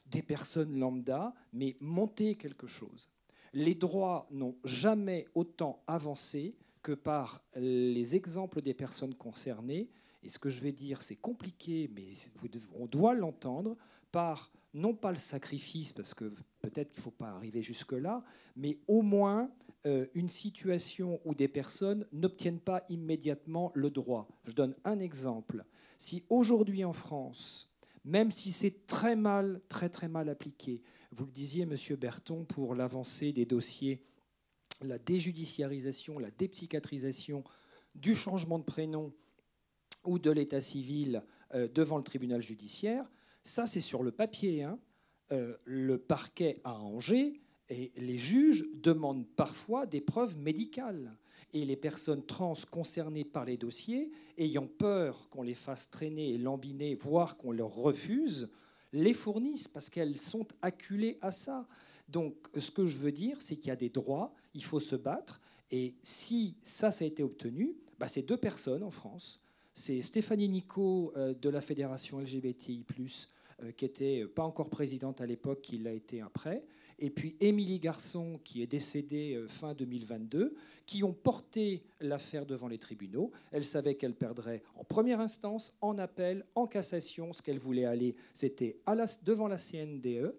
des personnes lambda, mais monter quelque chose. Les droits n'ont jamais autant avancé que par les exemples des personnes concernées. Et ce que je vais dire, c'est compliqué, mais on doit l'entendre par non pas le sacrifice, parce que peut-être qu'il ne faut pas arriver jusque-là, mais au moins euh, une situation où des personnes n'obtiennent pas immédiatement le droit. Je donne un exemple. Si aujourd'hui en France, même si c'est très mal, très très mal appliqué, vous le disiez, Monsieur Berton, pour l'avancée des dossiers, la déjudiciarisation, la dépsychiatrisation du changement de prénom ou de l'état civil euh, devant le tribunal judiciaire, ça c'est sur le papier. Hein. Euh, le parquet à Angers et les juges demandent parfois des preuves médicales et les personnes trans concernées par les dossiers, ayant peur qu'on les fasse traîner et lambiner, voire qu'on leur refuse, les fournissent parce qu'elles sont acculées à ça. Donc ce que je veux dire, c'est qu'il y a des droits, il faut se battre, et si ça, ça a été obtenu, bah, c'est deux personnes en France. C'est Stéphanie Nico euh, de la Fédération LGBTI, euh, qui n'était pas encore présidente à l'époque, qui l'a été après, et puis Émilie Garçon, qui est décédée euh, fin 2022, qui ont porté l'affaire devant les tribunaux. Elle savait qu'elle perdrait en première instance, en appel, en cassation. Ce qu'elle voulait aller, c'était devant la CNDE,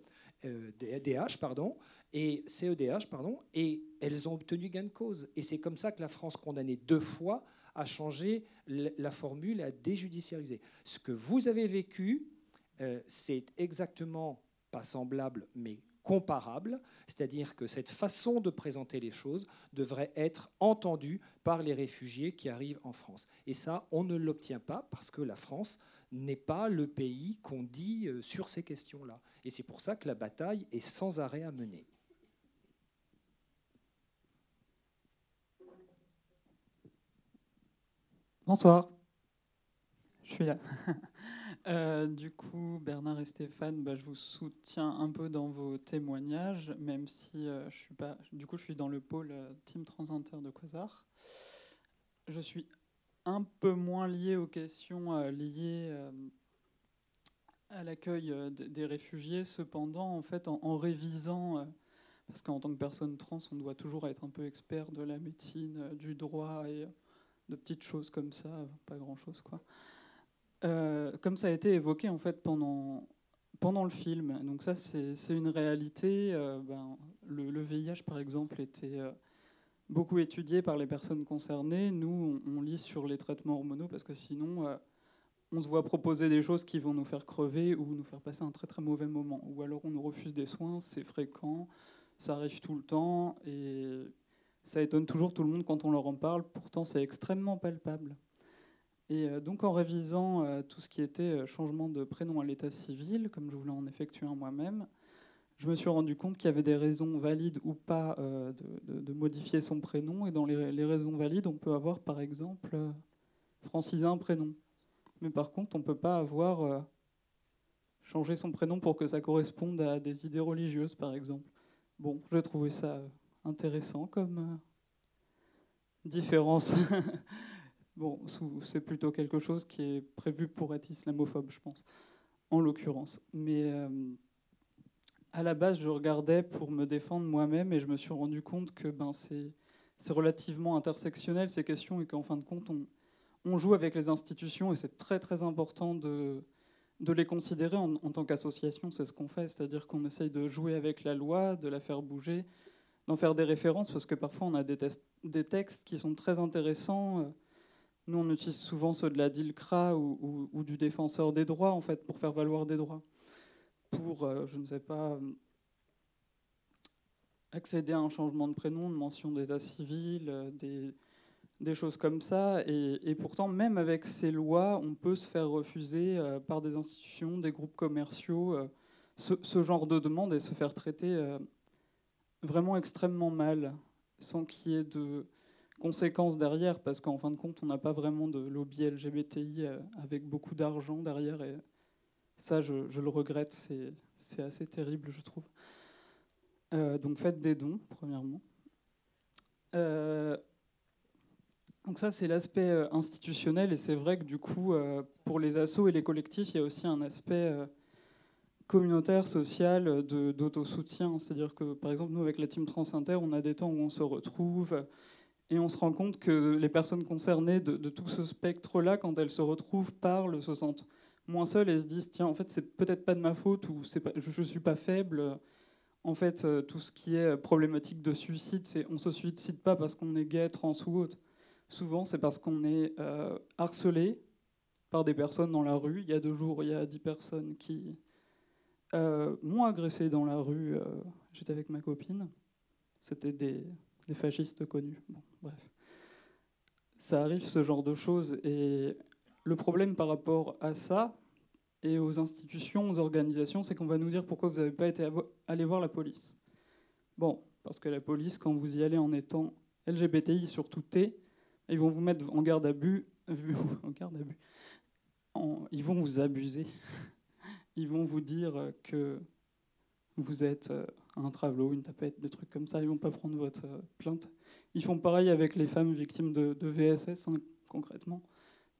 euh, DH, pardon, et CEDH, pardon, et elles ont obtenu gain de cause. Et c'est comme ça que la France, condamnée deux fois, a changé la formule, a déjudiciarisé. Ce que vous avez vécu, euh, c'est exactement pas semblable, mais comparable, c'est-à-dire que cette façon de présenter les choses devrait être entendue par les réfugiés qui arrivent en France. Et ça, on ne l'obtient pas parce que la France n'est pas le pays qu'on dit euh, sur ces questions-là. Et c'est pour ça que la bataille est sans arrêt à mener. Bonsoir. Je suis là. Euh, du coup, Bernard et Stéphane, bah, je vous soutiens un peu dans vos témoignages, même si euh, je suis pas. Du coup, je suis dans le pôle euh, Team Transinter de Quasar. Je suis un peu moins lié aux questions liées à l'accueil des réfugiés. Cependant, en fait, en, en révisant, parce qu'en tant que personne trans, on doit toujours être un peu expert de la médecine, du droit et de petites choses comme ça, pas grand-chose quoi. Euh, comme ça a été évoqué en fait pendant, pendant le film. Donc ça, c'est une réalité. Euh, ben, le, VIH, par exemple, était euh, beaucoup étudié par les personnes concernées. Nous, on, lit sur les traitements hormonaux parce que sinon, on se voit proposer des choses qui vont nous faire crever ou nous faire passer un très très mauvais moment. Ou alors on nous refuse des soins, c'est fréquent, ça arrive tout le temps et ça étonne toujours tout le monde quand on leur en parle. Pourtant, c'est extrêmement palpable. Et euh, donc en révisant euh, tout ce qui était euh, changement de prénom à l'état civil, comme je voulais en effectuer un moi-même, je me suis rendu compte qu'il y avait des raisons valides ou pas de, modifier son prénom. Et dans les, raisons valides, on peut avoir par exemple franciser un prénom. Mais par contre, on ne peut pas avoir changé son prénom pour que ça corresponde à des idées religieuses, par exemple. Bon, j'ai trouvé ça intéressant comme différence. Bon, c'est plutôt quelque chose qui est prévu pour être islamophobe, je pense, en l'occurrence. Mais euh, à la base, je regardais pour me défendre moi-même et je me suis rendu compte que ben, c'est relativement intersectionnel ces questions et qu'en fin de compte, on, joue avec les institutions et c'est très très important de, les considérer en, tant qu'association. C'est ce qu'on fait, c'est-à-dire qu'on essaye de jouer avec la loi, de la faire bouger, d'en faire des références parce que parfois on a des, des textes qui sont très intéressants. Nous, on utilise souvent ceux de la DILCRA ou, du défenseur des droits, en fait, pour faire valoir des droits. Pour, euh, je ne sais pas, euh, accéder à un changement de prénom, de mention d'état civil, euh, des, choses comme ça. Et, pourtant, même avec ces lois, on peut se faire refuser par des institutions, des groupes commerciaux, euh, ce, genre de demande et se faire traiter vraiment extrêmement mal, sans qu'il y ait de conséquences derrière, parce qu'en fin de compte, on n'a pas vraiment de lobby LGBTI avec beaucoup d'argent derrière. Et ça, je, le regrette, c'est assez terrible, je trouve. donc faites des dons, premièrement. Donc ça, c'est l'aspect euh, institutionnel, et c'est vrai que du coup, euh, pour les assos et les collectifs, il y a aussi un aspect euh, communautaire, social, d'autosoutien. C'est-à-dire que, par exemple, nous, avec la team Trans Inter, on a des temps où on se retrouve, et on se rend compte que les personnes concernées de, tout ce spectre-là, quand elles se retrouvent, parlent, se sentent moins seules et se disent, tiens, en fait, c'est peut-être pas de ma faute, ou je suis pas faible. En fait, tout ce qui est problématique de suicide, c'est on se suicide pas parce qu'on est gay, trans ou autre Souvent, c'est parce qu'on est euh, harcelé par des personnes dans la rue. Il y a deux jours, il y a dix personnes qui euh, m'ont agressé dans la rue. Euh, j'étais avec ma copine. C'était des, fascistes connus. Bref. Ça arrive, ce genre de choses. Et le problème par rapport à ça et aux institutions, aux organisations, c'est qu'on va nous dire pourquoi vous n'avez pas été allé voir la police. Bon, parce que la police, quand vous y allez en étant LGBTI, surtout T, ils vont vous mettre en garde à but, en garde à but. ils vont vous abuser. Ils vont vous dire que vous êtes euh, un travelot, une tapette, des trucs comme ça. Ils vont pas prendre votre euh, plainte. Ils font pareil avec les femmes victimes de, VSS, hein, concrètement.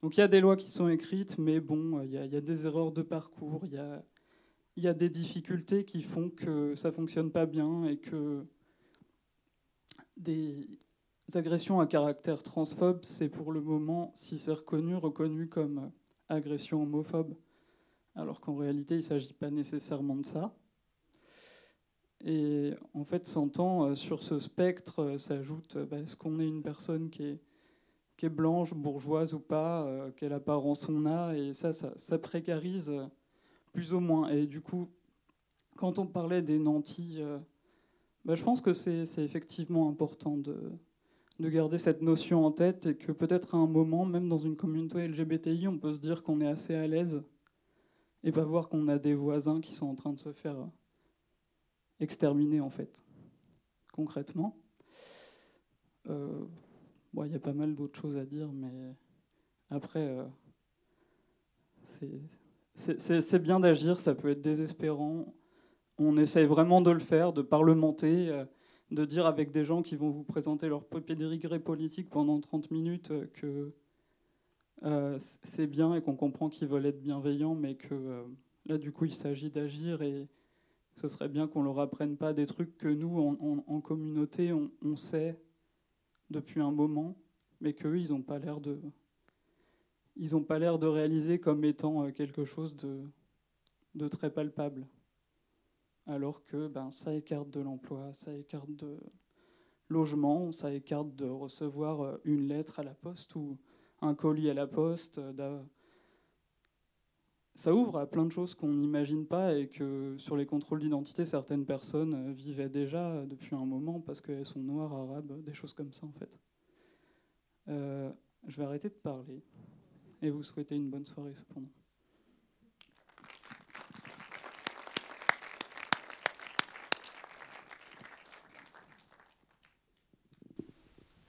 Donc il y a des lois qui sont écrites, mais bon, il y, a, des erreurs de parcours, il y a, des difficultés qui font que ça fonctionne pas bien et que des, agressions à caractère transphobe, c'est pour le moment, si c'est reconnu, reconnu comme agression homophobe, alors qu'en réalité, il ne s'agit pas nécessairement de ça. Et en fait, s'entend euh, sur ce spectre euh, s'ajoute bah, est-ce qu'on est une personne qui est, blanche, bourgeoise ou pas, euh, quelle apparence on a, et ça, ça, précarise plus ou moins. Et du coup, quand on parlait des nantis, bah, je pense que c'est effectivement important de garder cette notion en tête et que peut-être à un moment, même dans une communauté LGBTI, on peut se dire qu'on est assez à l'aise et pas voir qu'on a des voisins qui sont en train de se faire exterminer en fait, concrètement. Euh, il y a pas mal d'autres choses à dire, mais après, euh, c'est bien d'agir, ça peut être désespérant. On essaye vraiment de le faire, de parlementer. Euh, de dire avec des gens qui vont vous présenter leur pédigré politique pendant 30 minutes que c'est bien et qu'on comprend qu'ils veulent être bienveillants, mais que là, du coup, il s'agit d'agir et ce serait bien qu'on leur apprenne pas des trucs que nous, en, communauté, on, sait depuis un moment, mais qu'eux, ils n'ont pas l'air de... Ils n'ont pas l'air de réaliser comme étant quelque chose de, de très palpable alors que ben, ça écarte de l'emploi, ça écarte de logement, ça écarte de recevoir euh, une lettre à la poste ou un colis à la poste. Euh, ça ouvre à plein de choses qu'on n'imagine pas et que sur les contrôles d'identité, certaines personnes euh, vivaient déjà depuis un moment parce qu'elles sont noires, arabes, des choses comme ça en fait. je vais arrêter de parler et vous souhaiter une bonne soirée cependant.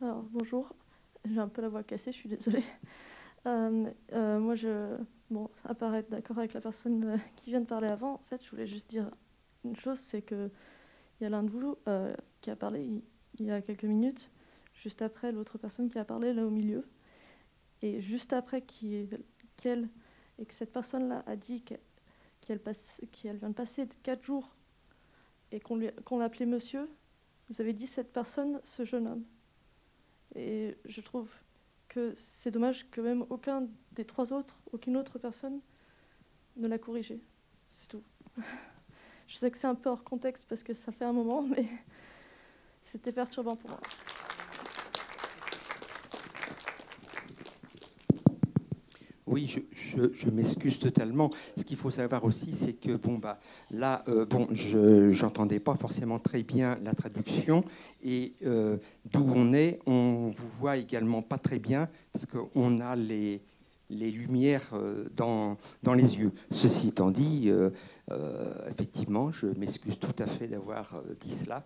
Alors, bonjour, j'ai un peu la voix cassée, je suis désolée. Euh, euh, moi, je, bon, apparaître d'accord avec la personne euh, qui vient de parler avant, en fait, je voulais juste dire une chose, c'est qu'il y a l'un de vous qui a parlé il, y a quelques minutes, juste après l'autre personne qui a parlé là au milieu, et juste après qu'elle et que cette personne-là a dit qu'elle vient de passer quatre jours et qu'on l'appelait monsieur, vous avez dit cette personne, ce jeune homme. Et je trouve que c'est dommage que même aucun des trois autres, aucune autre personne ne l'a corrigé. C'est tout. Je sais que c'est un peu hors contexte parce que ça fait un moment, mais c'était perturbant pour moi. Oui, je, m'excuse totalement. Ce qu'il faut savoir aussi, c'est que bon bah là, euh, bon, je n'entendais pas forcément très bien la traduction et euh, d'où on est, on vous voit également pas très bien parce qu'on a les les lumières euh, dans, dans les yeux. Ceci étant dit, effectivement, je m'excuse tout à fait d'avoir dit cela.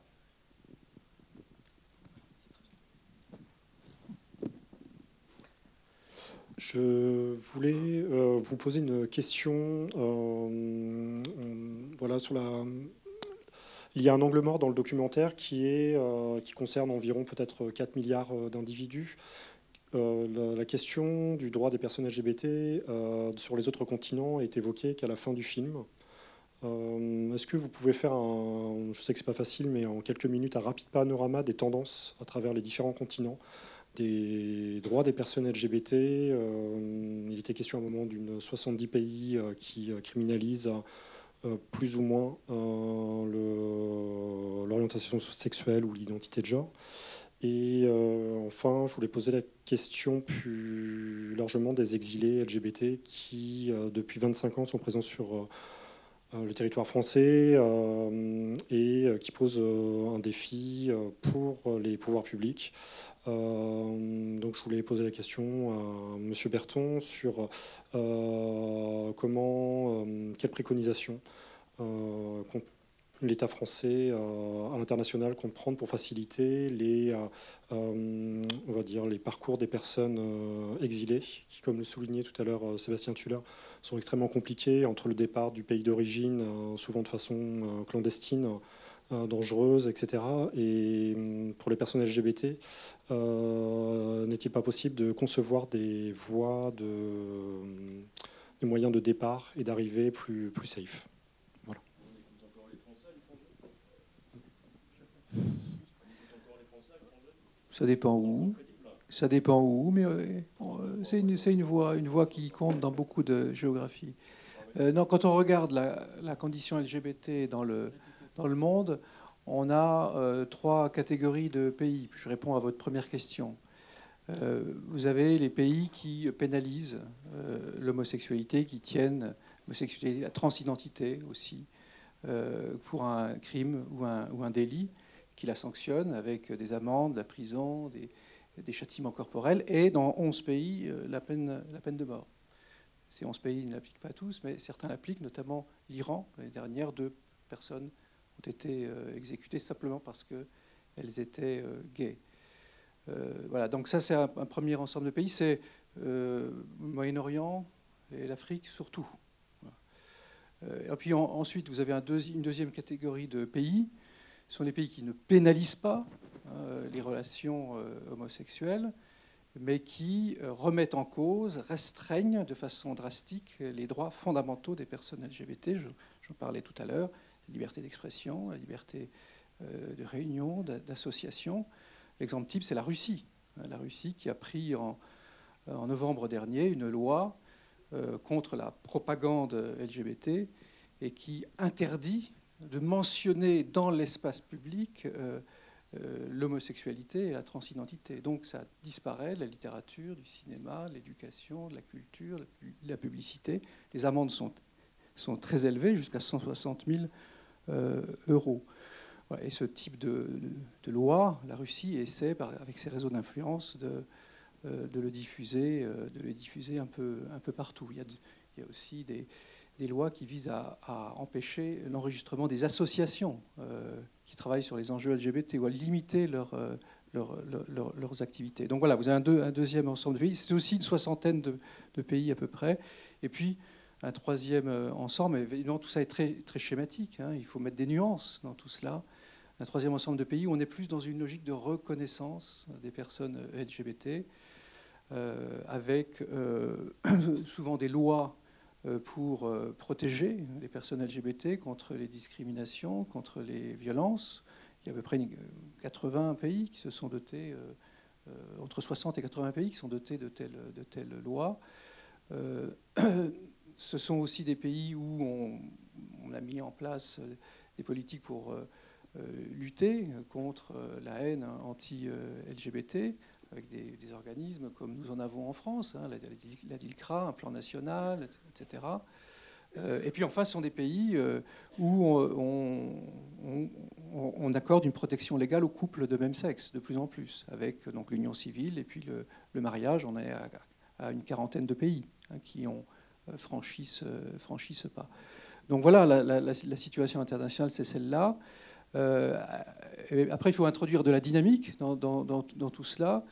Je voulais euh, vous poser une question. Euh, voilà, sur la... Il y a un angle mort dans le documentaire qui, est, euh, qui concerne environ peut-être 4 milliards d'individus. La, question du droit des personnes LGBT sur les autres continents est évoquée qu'à la fin du film. Est-ce que vous pouvez faire un, je sais que c'est pas facile, mais en quelques minutes, un rapide panorama des tendances à travers les différents continents des droits des personnes LGBT. Euh, il était question à un moment d'une 70 pays euh, qui euh, criminalisent plus ou moins l'orientation sexuelle ou l'identité de genre. Et enfin, je voulais poser la question plus largement des exilés LGBT qui, depuis 25 ans, sont présents sur le territoire français et qui posent un défi pour les pouvoirs publics. Euh, donc je voulais poser la question à M. Berton sur euh, comment, euh, quelles préconisations l'État français à l'international compte pour faciliter les, on va dire, les parcours des personnes exilées, qui, comme le soulignait tout à l'heure Sébastien Tuller, sont extrêmement compliqués entre le départ du pays d'origine, souvent de façon clandestine, euh, dangereuses, etc. Et hum, pour les personnes LGBT, euh, n'est-il pas possible de concevoir des voies, de, des moyens de départ et d'arrivée plus, plus safe? Ça dépend où. Ça dépend où, mais euh, c'est une, voie, une voie qui compte dans beaucoup de géographies. non, quand on regarde la, condition LGBT dans le, dans le monde, on a euh, trois catégories de pays. Je réponds à votre première question. Euh, vous avez les pays qui pénalisent euh, l'homosexualité, qui tiennent la transidentité aussi, pour un crime ou un, délit, qui la sanctionnent avec des amendes, la prison, des, châtiments corporels, et dans 11 pays, la peine, la peine de mort. Ces 11 pays ne l'appliquent pas tous, mais certains l'appliquent, notamment l'Iran. L'année dernière, deux personnes ont été euh, exécutées simplement parce qu'elles étaient euh, gays. Euh, voilà, donc ça c'est un, premier ensemble de pays, c'est le Moyen-Orient et l'Afrique surtout. et puis ensuite, vous avez un une deuxième catégorie de pays, ce sont les pays qui ne pénalisent pas les relations homosexuelles, mais qui remettent en cause, restreignent de façon drastique les droits fondamentaux des personnes LGBT. J'en parlais tout à l'heure, la liberté d'expression, la liberté euh, de réunion, d'association. L'exemple type, c'est la Russie. La Russie qui a pris en, novembre dernier une loi euh, contre la propagande LGBT et qui interdit de mentionner dans l'espace public euh, l'homosexualité et la transidentité. Donc ça disparaît de la littérature, du cinéma, l'éducation, de la culture, la publicité. Les amendes sont, sont très élevées, jusqu'à 160 000 euh, euros. Et ce type de, loi, la Russie essaie, avec ses réseaux d'influence, de, euh, de, le diffuser, euh, de le diffuser un peu, un peu partout. Il y a aussi des, des, lois qui visent à, empêcher l'enregistrement des associations qui travaillent sur les enjeux LGBT ou à limiter leur, leurs activités. Donc voilà, vous avez un, deux, un, deuxième ensemble de pays. C'est aussi une soixantaine de, pays à peu près. Et puis, un troisième euh, ensemble. Évidemment, tout ça est très, très schématique. Hein. il faut mettre des nuances dans tout cela. Un troisième ensemble de pays où on est plus dans une logique de reconnaissance des personnes LGBT, euh, avec euh, souvent des lois pour protéger les personnes LGBT contre les discriminations, contre les violences. Il y a à peu près 80 pays qui se sont dotés, entre 60 et 80 pays qui sont dotés de telles, lois. ce sont aussi des pays où on, a mis en place euh, des politiques pour euh, euh, lutter contre la haine anti-LGBT, avec des, organismes comme nous en avons en France, hein, la, DILCRA, un plan national, etc. Euh, et puis enfin, ce sont des pays euh, où on, accorde une protection légale aux couples de même sexe de plus en plus, avec donc l'union civile et puis le, mariage. On est à, une quarantaine de pays hein, qui ont euh, franchi ce, pas. Donc voilà, la situation internationale, c'est celle-là. Euh, après, il faut introduire de la dynamique dans, tout cela.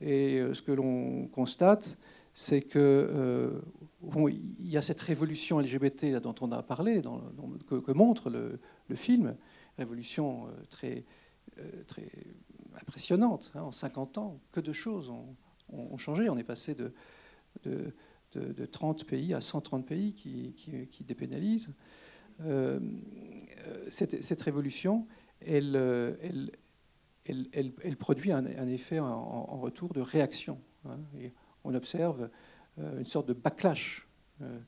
Et euh, ce que l'on constate, c'est que euh, bon, il y a cette révolution LGBT dont on a parlé, que, montre le, film, révolution très, impressionnante. Hein, en 50 ans, que de choses ont, changé. On est passé de, de, de, de, 30 pays à 130 pays qui dépénalisent. Euh, cette, révolution, elle, elle produit un, effet en, retour de réaction. Hein, on observe euh, une sorte de backlash. Euh,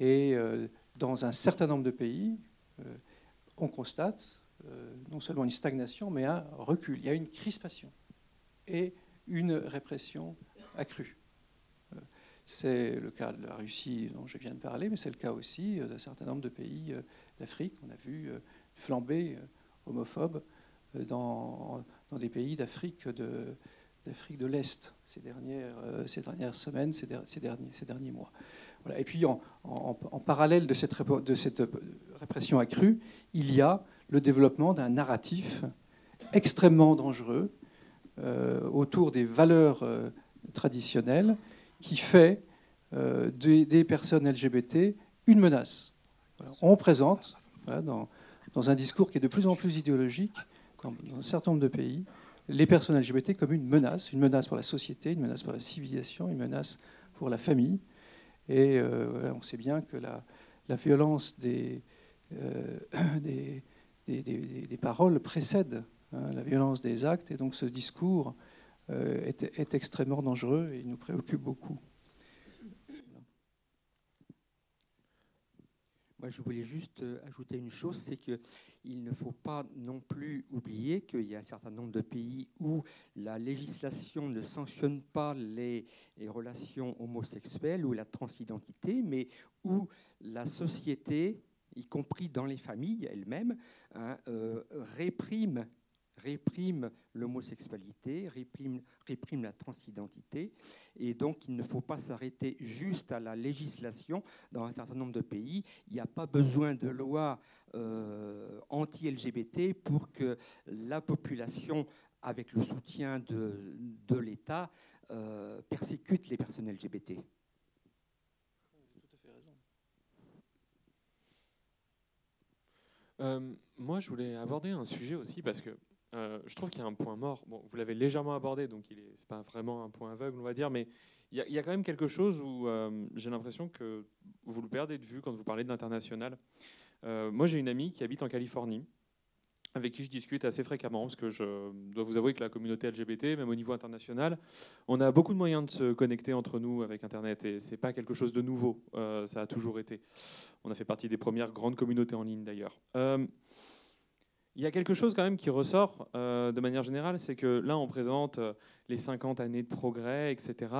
et dans un certain nombre de pays, on constate non seulement une stagnation, mais un recul. Il y a une crispation et une répression accrue. C'est le cas de la Russie dont je viens de parler, mais c'est le cas aussi d'un certain nombre de pays d'Afrique. On a vu flamber homophobe dans, des pays d'Afrique de, d'Afrique de l'Est ces dernières, ces dernières semaines, ces, derniers, ces derniers mois. Et puis en, parallèle de cette, répression accrue, il y a le développement d'un narratif extrêmement dangereux euh, autour des valeurs euh, traditionnelles qui fait euh, des, personnes LGBT une menace. On présente, dans, un discours qui est de plus en plus idéologique, dans, dans un certain nombre de pays, les personnes LGBT comme une menace, une menace pour la société, une menace pour la civilisation, une menace pour la famille. Et euh, on sait bien que la, violence des, euh, des, des, des, des, paroles précède hein, la violence des actes, et donc ce discours est, est, extrêmement dangereux et nous préoccupe beaucoup. Moi, je voulais juste ajouter une chose, c'est que il ne faut pas non plus oublier qu'il y a un certain nombre de pays où la législation ne sanctionne pas les, les relations homosexuelles ou la transidentité, mais où la société, y compris dans les familles elles-mêmes, hein, euh, réprime réprime l'homosexualité, réprime, réprime la transidentité. Et donc, il ne faut pas s'arrêter juste à la législation. Dans un certain nombre de pays, il n'y a pas besoin de loi euh, anti-LGBT pour que la population, avec le soutien de, de l'État, euh, persécute les personnes LGBT. Euh, moi, je voulais aborder un sujet aussi parce que euh, je trouve qu'il y a un point mort. Bon, vous l'avez légèrement abordé, donc ce n'est pas vraiment un point aveugle, on va dire, mais il y, a quand même quelque chose où euh, j'ai l'impression que vous le perdez de vue quand vous parlez de l'international. Euh, moi, j'ai une amie qui habite en Californie, avec qui je discute assez fréquemment, parce que je dois vous avouer que la communauté LGBT, même au niveau international, on a beaucoup de moyens de se connecter entre nous avec Internet, et c'est pas quelque chose de nouveau. Ça a toujours été. On a fait partie des premières grandes communautés en ligne, d'ailleurs. Euh, il y a quelque chose quand même qui ressort euh, de manière générale, c'est que là on présente euh, les 50 années de progrès, etc.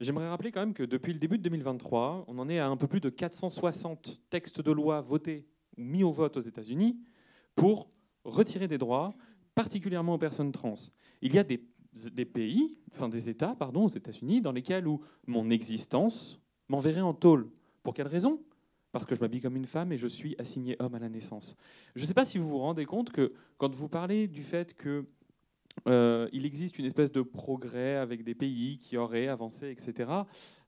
J'aimerais rappeler quand même que depuis le début de 2023, on en est à un peu plus de 460 textes de loi votés ou mis au vote aux États-Unis pour retirer des droits, particulièrement aux personnes trans. Il y a des, des pays, enfin des États, pardon, aux États-Unis, dans lesquels où mon existence m'enverrait en tôle. Pour quelle raison? Parce que je m'habille comme une femme et je suis assigné homme à la naissance. Je ne sais pas si vous vous rendez compte que quand vous parlez du fait que euh, existe une espèce de progrès avec des pays qui auraient avancé, etc.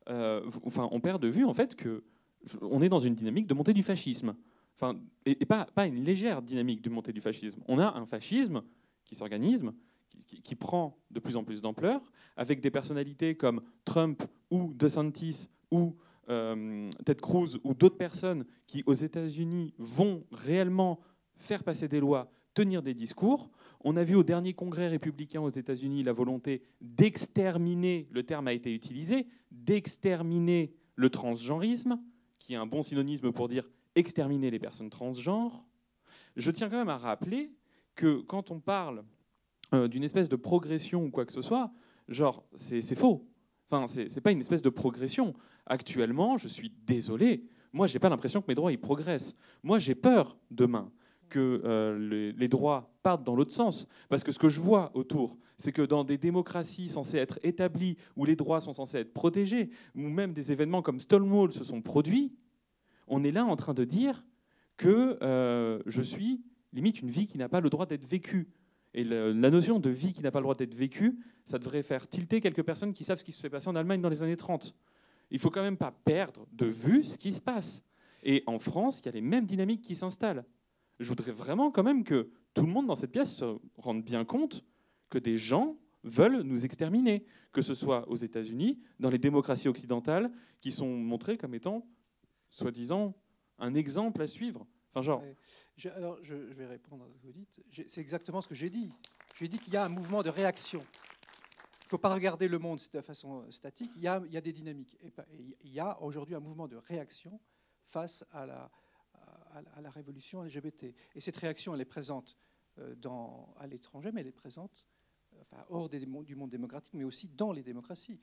Euh, enfin, on perd de vue en fait que on est dans une dynamique de montée du fascisme. Enfin, et, pas, pas, une légère dynamique de montée du fascisme. On a un fascisme qui s'organise, qui, qui, prend de plus en plus d'ampleur, avec des personnalités comme Trump ou DeSantis ou euh, Ted Cruz ou d'autres personnes qui, aux États-Unis, vont réellement faire passer des lois, tenir des discours. On a vu au dernier congrès républicain aux États-Unis la volonté d'exterminer, le terme a été utilisé, d'exterminer le transgenrisme, qui est un bon synonyme pour dire exterminer les personnes transgenres. Je tiens quand même à rappeler que quand on parle euh, d'une espèce de progression ou quoi que ce soit, Genre, c'est faux. Enfin, c'est pas une espèce de progression. Actuellement, je suis désolé, moi, j'ai pas l'impression que mes droits ils progressent. Moi, j'ai peur demain que euh, les, droits partent dans l'autre sens. Parce que ce que je vois autour, c'est que dans des démocraties censées être établies, où les droits sont censés être protégés, où même des événements comme Stonewall se sont produits, on est là en train de dire que euh, je suis limite une vie qui n'a pas le droit d'être vécue. Et la notion de vie qui n'a pas le droit d'être vécue, ça devrait faire tilter quelques personnes qui savent ce qui s'est passé en Allemagne dans les années 30. Il faut quand même pas perdre de vue ce qui se passe. Et en France, il y a les mêmes dynamiques qui s'installent je voudrais vraiment quand même que tout le monde dans cette pièce se rende bien compte que des gens veulent nous exterminer, que ce soit aux États-Unis, dans les démocraties occidentales, qui sont montrées comme étant, soi-disant, un exemple à suivre. Genre. Je, alors, je, vais répondre à ce que vous dites. C'est exactement ce que j'ai dit. J'ai dit qu'il y a un mouvement de réaction. Il ne faut pas regarder le monde de façon statique. Il y a, des dynamiques. Il y a aujourd'hui un mouvement de réaction face à la, révolution LGBT. Et cette réaction, elle est présente euh, à l'étranger, mais elle est présente euh, hors du monde démocratique, mais aussi dans les démocraties.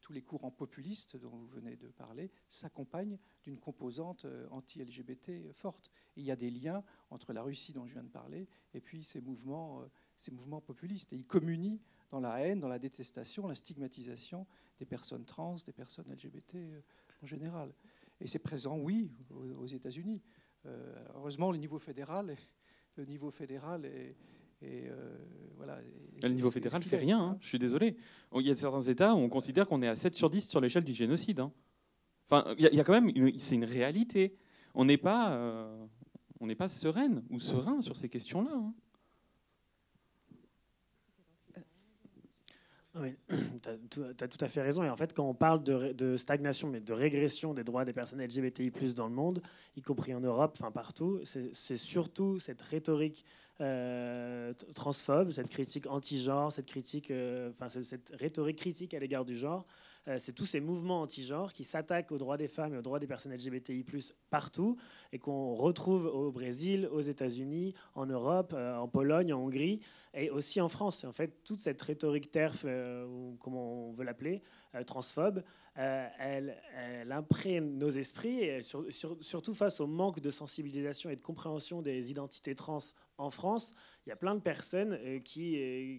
Tous les courants populistes dont vous venez de parler s'accompagnent d'une composante euh, anti-LGBT forte. Il y a des liens entre la Russie dont je viens de parler et puis ces mouvements, ces mouvements populistes. Et ils communient dans la haine, dans la détestation, la stigmatisation des personnes trans, des personnes LGBT en général. Et c'est présent, oui, aux États-Unis. Euh, heureusement, le niveau fédéral, le niveau fédéral est, euh, voilà, le niveau fédéral ne fait rien, hein. je suis désolé. Il y a certains États où on considère qu'on est à 7 sur 10 sur l'échelle du génocide. Hein. Enfin, il y, a quand même, c'est une réalité. On n'est pas, euh, on n'est pas sereine ou serein sur ces questions-là. Hein. Oui, tu as, tout à fait raison. Et en fait, quand on parle de, stagnation, mais de régression des droits des personnes LGBTI dans le monde, y compris en Europe, enfin partout, c'est surtout cette rhétorique euh, transphobe, cette critique anti-genre, cette critique, euh, enfin cette rhétorique critique à l'égard du genre, c'est tous ces mouvements anti-genre qui s'attaquent aux droits des femmes et aux droits des personnes LGBTI partout et qu'on retrouve au Brésil, aux États-Unis, en Europe, en Pologne, en Hongrie et aussi en France. En fait, toute cette rhétorique TERF, ou comment on veut l'appeler, transphobe, elle, imprègne nos esprits, et surtout face au manque de sensibilisation et de compréhension des identités trans en France, il y a plein de personnes euh, qui, euh,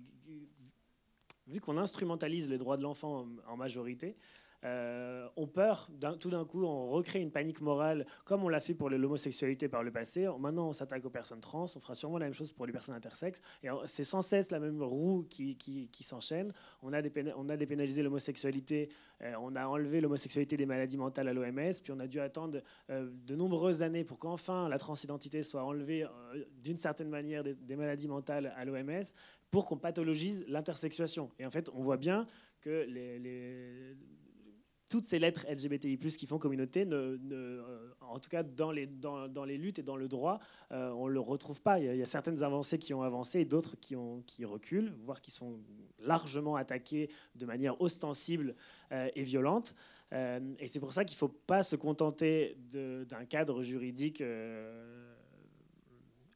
vu qu'on instrumentalise les droits de l'enfant en majorité, euh, ont peur, tout d'un coup, on recrée une panique morale, comme on l'a fait pour l'homosexualité par le passé. Maintenant, on s'attaque aux personnes trans, on fera sûrement la même chose pour les personnes intersexes. Et c'est sans cesse la même roue qui, qui, s'enchaîne. On, a on dépénalisé l'homosexualité, euh, on a enlevé l'homosexualité des maladies mentales à l'OMS, puis on a dû attendre euh, de nombreuses années pour qu'enfin la transidentité soit enlevée d'une certaine manière des maladies mentales à l'OMS pour qu'on pathologise l'intersexuation. Et en fait, on voit bien que toutes ces lettres LGBTI+, qui font communauté, euh, en tout cas dans les, luttes et dans le droit, euh, on ne le retrouve pas. Il y, a, certaines avancées qui ont avancé et d'autres qui reculent, voire qui sont largement attaquées de manière ostensible euh, et violente. et c'est pour ça qu'il ne faut pas se contenter d'un cadre juridique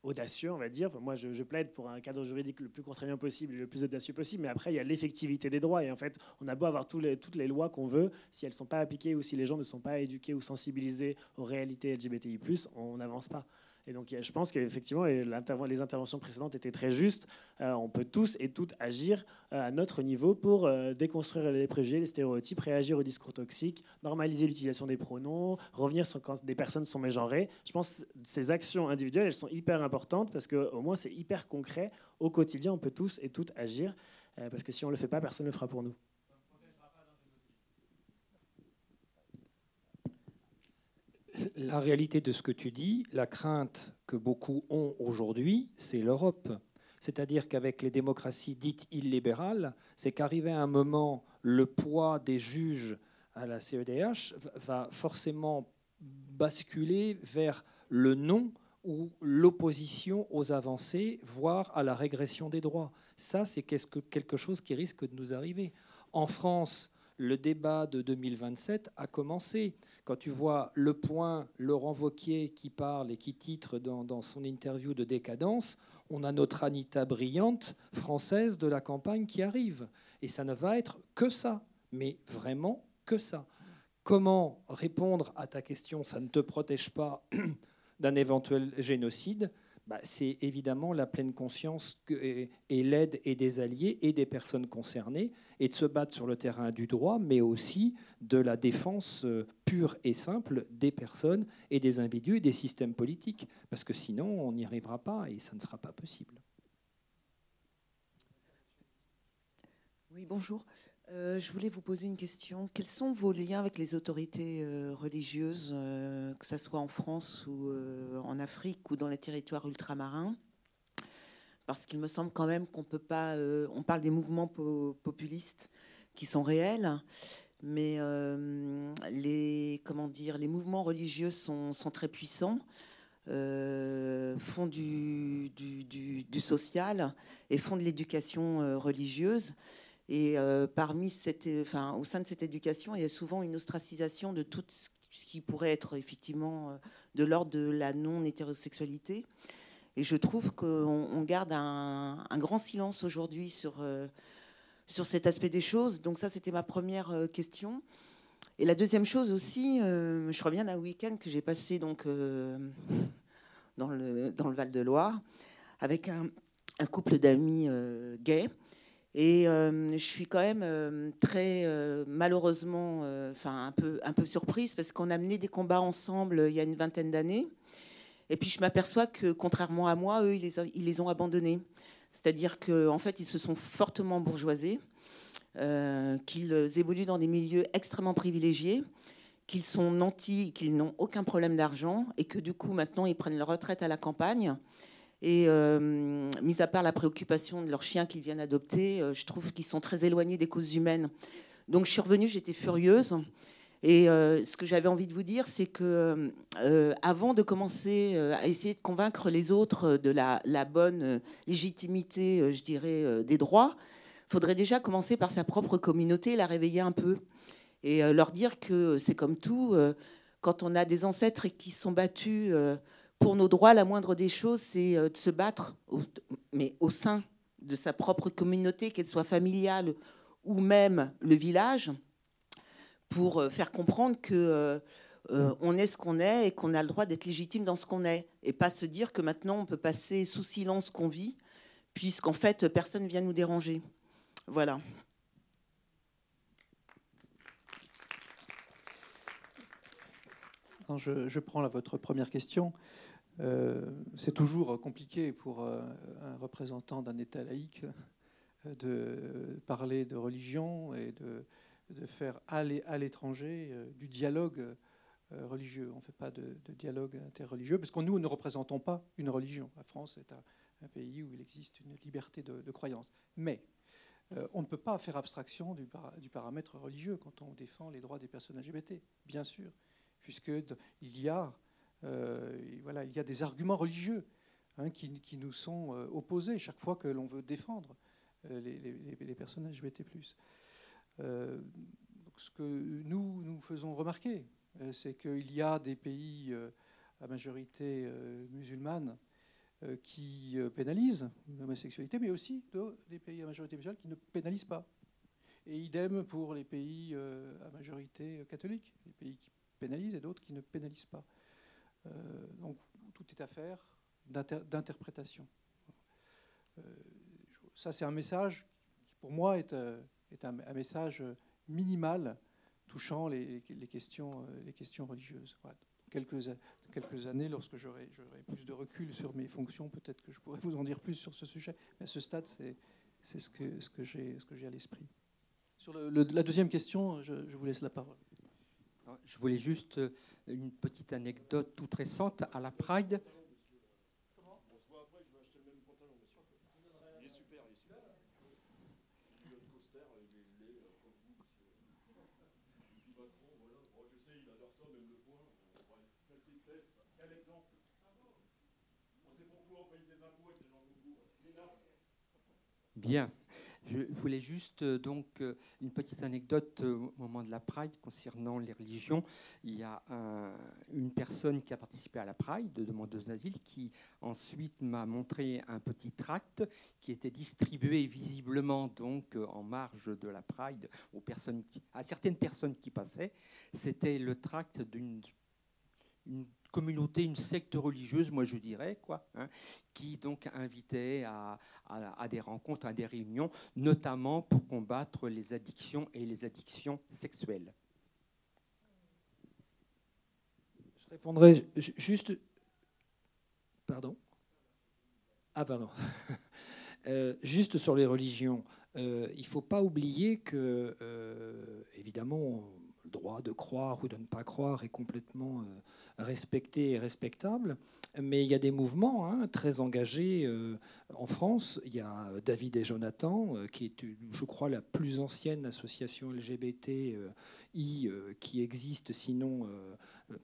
audacieux, on va dire. moi, je, plaide pour un cadre juridique le plus contraignant possible et le plus audacieux possible, mais après, il y a l'effectivité des droits. Et en fait, on a beau avoir toutes les lois qu'on veut, si elles ne sont pas appliquées ou si les gens ne sont pas éduqués ou sensibilisés aux réalités LGBTI, on n'avance pas. Et donc, je pense qu'effectivement, les interventions précédentes étaient très justes. Euh, on peut tous et toutes agir euh, à notre niveau pour euh, déconstruire les préjugés, les stéréotypes, réagir aux discours toxiques, normaliser l'utilisation des pronoms, revenir sur quand des personnes sont mégenrées. Je pense que ces actions individuelles, elles sont hyper importantes parce qu'au moins, c'est hyper concret. Au quotidien, on peut tous et toutes agir. parce que si on ne le fait pas, personne ne le fera pour nous. La réalité de ce que tu dis, la crainte que beaucoup ont aujourd'hui, c'est l'Europe. C'est-à-dire qu'avec les démocraties dites illibérales, c'est qu'arrivé à un moment, le poids des juges à la CEDH va forcément basculer vers le non ou l'opposition aux avancées, voire à la régression des droits. Ça, c'est quelque chose qui risque de nous arriver. En France, le débat de 2027 a commencé Quand tu vois Le Point, Laurent Vauquier qui parle et qui titre dans, dans son interview de décadence, on a notre Anita brillante française de la campagne qui arrive. Et ça ne va être que ça, mais vraiment que ça. Comment répondre à ta question Ça ne te protège pas d'un éventuel génocide bah, c'est évidemment la pleine conscience et, l'aide et des alliés et des personnes concernées, et de se battre sur le terrain du droit, mais aussi de la défense euh, pure et simple des personnes et des individus et des systèmes politiques, parce que sinon on n'y arrivera pas et ça ne sera pas possible. Oui, bonjour. Euh, je voulais vous poser une question. Quels sont vos liens avec les autorités euh, religieuses, euh, que ce soit en France ou en Afrique ou dans les territoires ultramarins? Parce qu'il me semble quand même qu'on peut pas. on parle des mouvements populistes qui sont réels, mais les comment dire, les mouvements religieux sont, très puissants. font du, du, social et font de l'éducation religieuse. Et euh, parmi cette, enfin, au sein de cette éducation, il y a souvent une ostracisation de tout ce qui pourrait être effectivement euh, de l'ordre de la non-hétérosexualité. Et je trouve qu'on garde un, grand silence aujourd'hui sur, euh, sur cet aspect des choses. Donc ça, c'était ma première question. Et la deuxième chose aussi, je reviens d'un week-end que j'ai passé donc, dans, le, dans le Val-de-Loire avec un, un couple d'amis gays. Et euh, je suis quand même euh, très euh, malheureusement, enfin un peu, surprise parce qu'on a mené des combats ensemble il y a une vingtaine d'années. Et puis je m'aperçois que contrairement à moi, eux, ils les, ont abandonnés. C'est-à-dire qu'en en fait, ils se sont fortement bourgeoisés, qu'ils évoluent dans des milieux extrêmement privilégiés, qu'ils sont nantis, qu'ils n'ont aucun problème d'argent, et que du coup maintenant ils prennent leur retraite à la campagne et euh, mis à part la préoccupation de leurs chiens qu'ils viennent adopter, euh, je trouve qu'ils sont très éloignés des causes humaines. Donc je suis revenue, j'étais furieuse. Et euh, ce que j'avais envie de vous dire, c'est que avant de commencer à essayer de convaincre les autres de la, la bonne légitimité, je dirais, des droits, il faudrait déjà commencer par sa propre communauté, la réveiller un peu et leur dire que c'est comme tout. quand on a des ancêtres qui se sont battus pour nos droits, la moindre des choses, c'est euh, de se battre, mais au sein de sa propre communauté, qu'elle soit familiale ou même le village, pour euh, faire comprendre que euh, on est ce qu'on est et qu'on a le droit d'être légitime dans ce qu'on est, et pas se dire que maintenant on peut passer sous silence qu'on vit, puisqu'en fait personne vient nous déranger. Voilà. je, prends votre première question. Euh, c'est toujours compliqué pour euh, un représentant d'un État laïque euh, de parler de religion et de, faire aller à l'étranger du dialogue religieux. On ne fait pas de, dialogue interreligieux parce que nous ne représentons pas une religion. La France est un, pays où il existe une liberté de, croyance. Mais on ne peut pas faire abstraction du, du, paramètre religieux quand on défend les droits des personnes LGBT, bien sûr, puisqu'il y a voilà, il y a des arguments religieux hein, qui, nous sont euh, opposés chaque fois que l'on veut défendre euh, les, les, personnes LGBT+. ce que nous, nous faisons remarquer, c'est qu'il y a des pays à majorité musulmane qui pénalisent l'homosexualité, mais aussi des pays à majorité musulmane qui ne pénalisent pas. Et idem pour les pays à majorité catholique, les pays qui pénalisent et d'autres qui ne pénalisent pas. Euh, donc tout est affaire d'interprétation. Euh, ça, c'est un message qui, pour moi, est, euh, un, message minimal touchant les, questions, religieuses. quelques, années, lorsque j'aurai plus de recul sur mes fonctions, peut-être que je pourrais vous en dire plus sur ce sujet. Mais à ce stade, c'est ce que, j'ai à l'esprit. Sur la deuxième question, je vous laisse la parole. Je voulais juste euh, une petite anecdote toute récente à la Pride. Bien. Je voulais juste euh, donc euh, une petite anecdote euh, au moment de la Pride concernant les religions. Il y a une personne qui a participé à la Pride, de demandeuse d'asile, qui ensuite m'a montré un petit tract qui était distribué visiblement donc en marge de la Pride aux personnes à certaines personnes qui passaient. C'était le tract d'une communauté, une secte religieuse, moi je dirais, quoi, hein, qui donc invitait à, des rencontres, à des réunions, notamment pour combattre les addictions et les addictions sexuelles. Je répondrai juste. Pardon? Ah, pardon. Euh, juste sur les religions, euh, il ne faut pas oublier que, euh, évidemment, droit de croire ou de ne pas croire est complètement respecté et respectable. Mais il y a des mouvements hein, très engagés euh, en France. Il y a David et Jonathan, euh, qui est, je crois, la plus ancienne association LGBTI euh, qui existe, sinon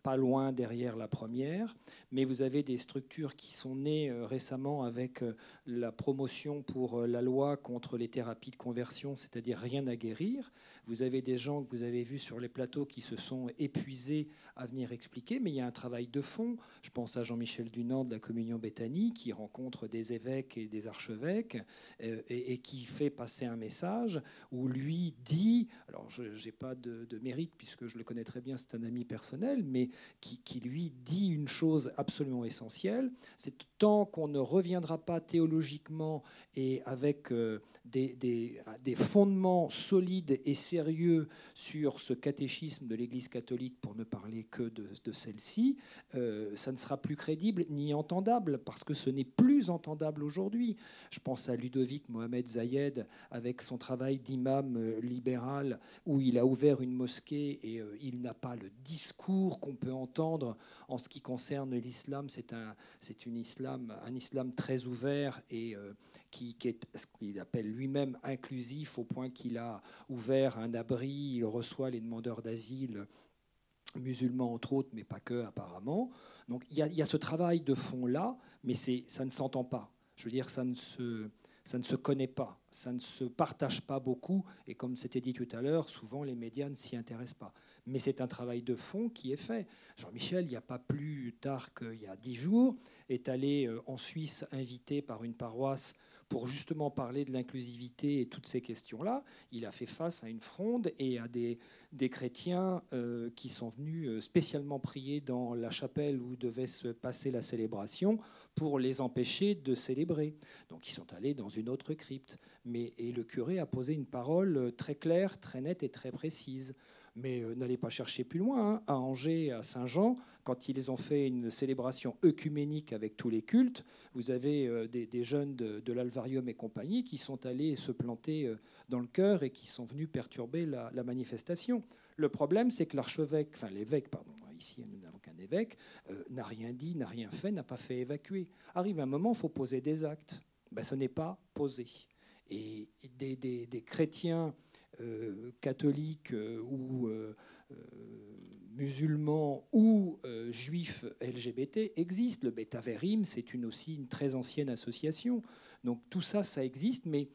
pas loin derrière la première. Mais vous avez des structures qui sont nées récemment avec la promotion pour la loi contre les thérapies de conversion, c'est-à-dire rien à guérir. Vous avez des gens que vous avez vus sur les plateaux qui se sont épuisés à venir expliquer, mais il y a un travail de fond. Je pense à Jean-Michel Dunant de la Communion Béthanie qui rencontre des évêques et des archevêques euh, et, qui fait passer un message où lui dit, alors je n'ai pas de, mérite puisque je le connais très bien, c'est un ami personnel, mais qui, lui dit une chose absolument essentielle, c'est tant qu'on ne reviendra pas théologiquement et avec euh, des, fondements solides et sérieux sur ce catéchisme de l'Église catholique, pour ne parler que de, celle-ci, euh, ça ne sera plus crédible ni entendable, parce que ce n'est plus entendable aujourd'hui. Je pense à Ludovic Mohamed Zayed, avec son travail d'imam euh, libéral, où il a ouvert une mosquée et il n'a pas le discours qu'on peut entendre en ce qui concerne l'islam. C'est un, c'est une islam, un islam très ouvert et qui, qui, est ce qu'il appelle lui-même inclusif, au point qu'il a ouvert un abri, il reçoit les demandeurs d'asile musulmans entre autres, mais pas que apparemment. Donc il y, a ce travail de fond-là, mais ça ne s'entend pas. Je veux dire, ça ne, se, ça ne se connaît pas, ça ne se partage pas beaucoup, et comme c'était dit tout à l'heure, souvent les médias ne s'y intéressent pas. Mais c'est un travail de fond qui est fait. Jean-Michel, il n'y a pas plus tard qu'il y a dix jours, est allé euh, en Suisse invité par une paroisse pour justement parler de l'inclusivité et toutes ces questions-là, il a fait face à une fronde et à des, chrétiens euh, qui sont venus euh, spécialement prier dans la chapelle où devait se passer la célébration pour les empêcher de célébrer. Donc ils sont allés dans une autre crypte. Mais, et le curé a posé une parole très claire, très nette et très précise. Mais n'allez pas chercher plus loin. Hein. À Angers, à Saint-Jean, quand ils ont fait une célébration œcuménique avec tous les cultes, vous avez euh, des, jeunes de, l'Alvarium et compagnie qui sont allés se planter euh, dans le cœur et qui sont venus perturber la, manifestation. Le problème, c'est que l'archevêque, enfin l'évêque, pardon, ici nous n'avons qu'un évêque, euh, n'a rien dit, n'a rien fait, n'a pas fait évacuer. Arrive un moment, il faut poser des actes. Ben, ce n'est pas posé. Et des, chrétiens catholiques ou musulmans ou euh, juifs LGBT existent. Le Betaverim, c'est une, aussi une très ancienne association. Donc tout ça, ça existe, mais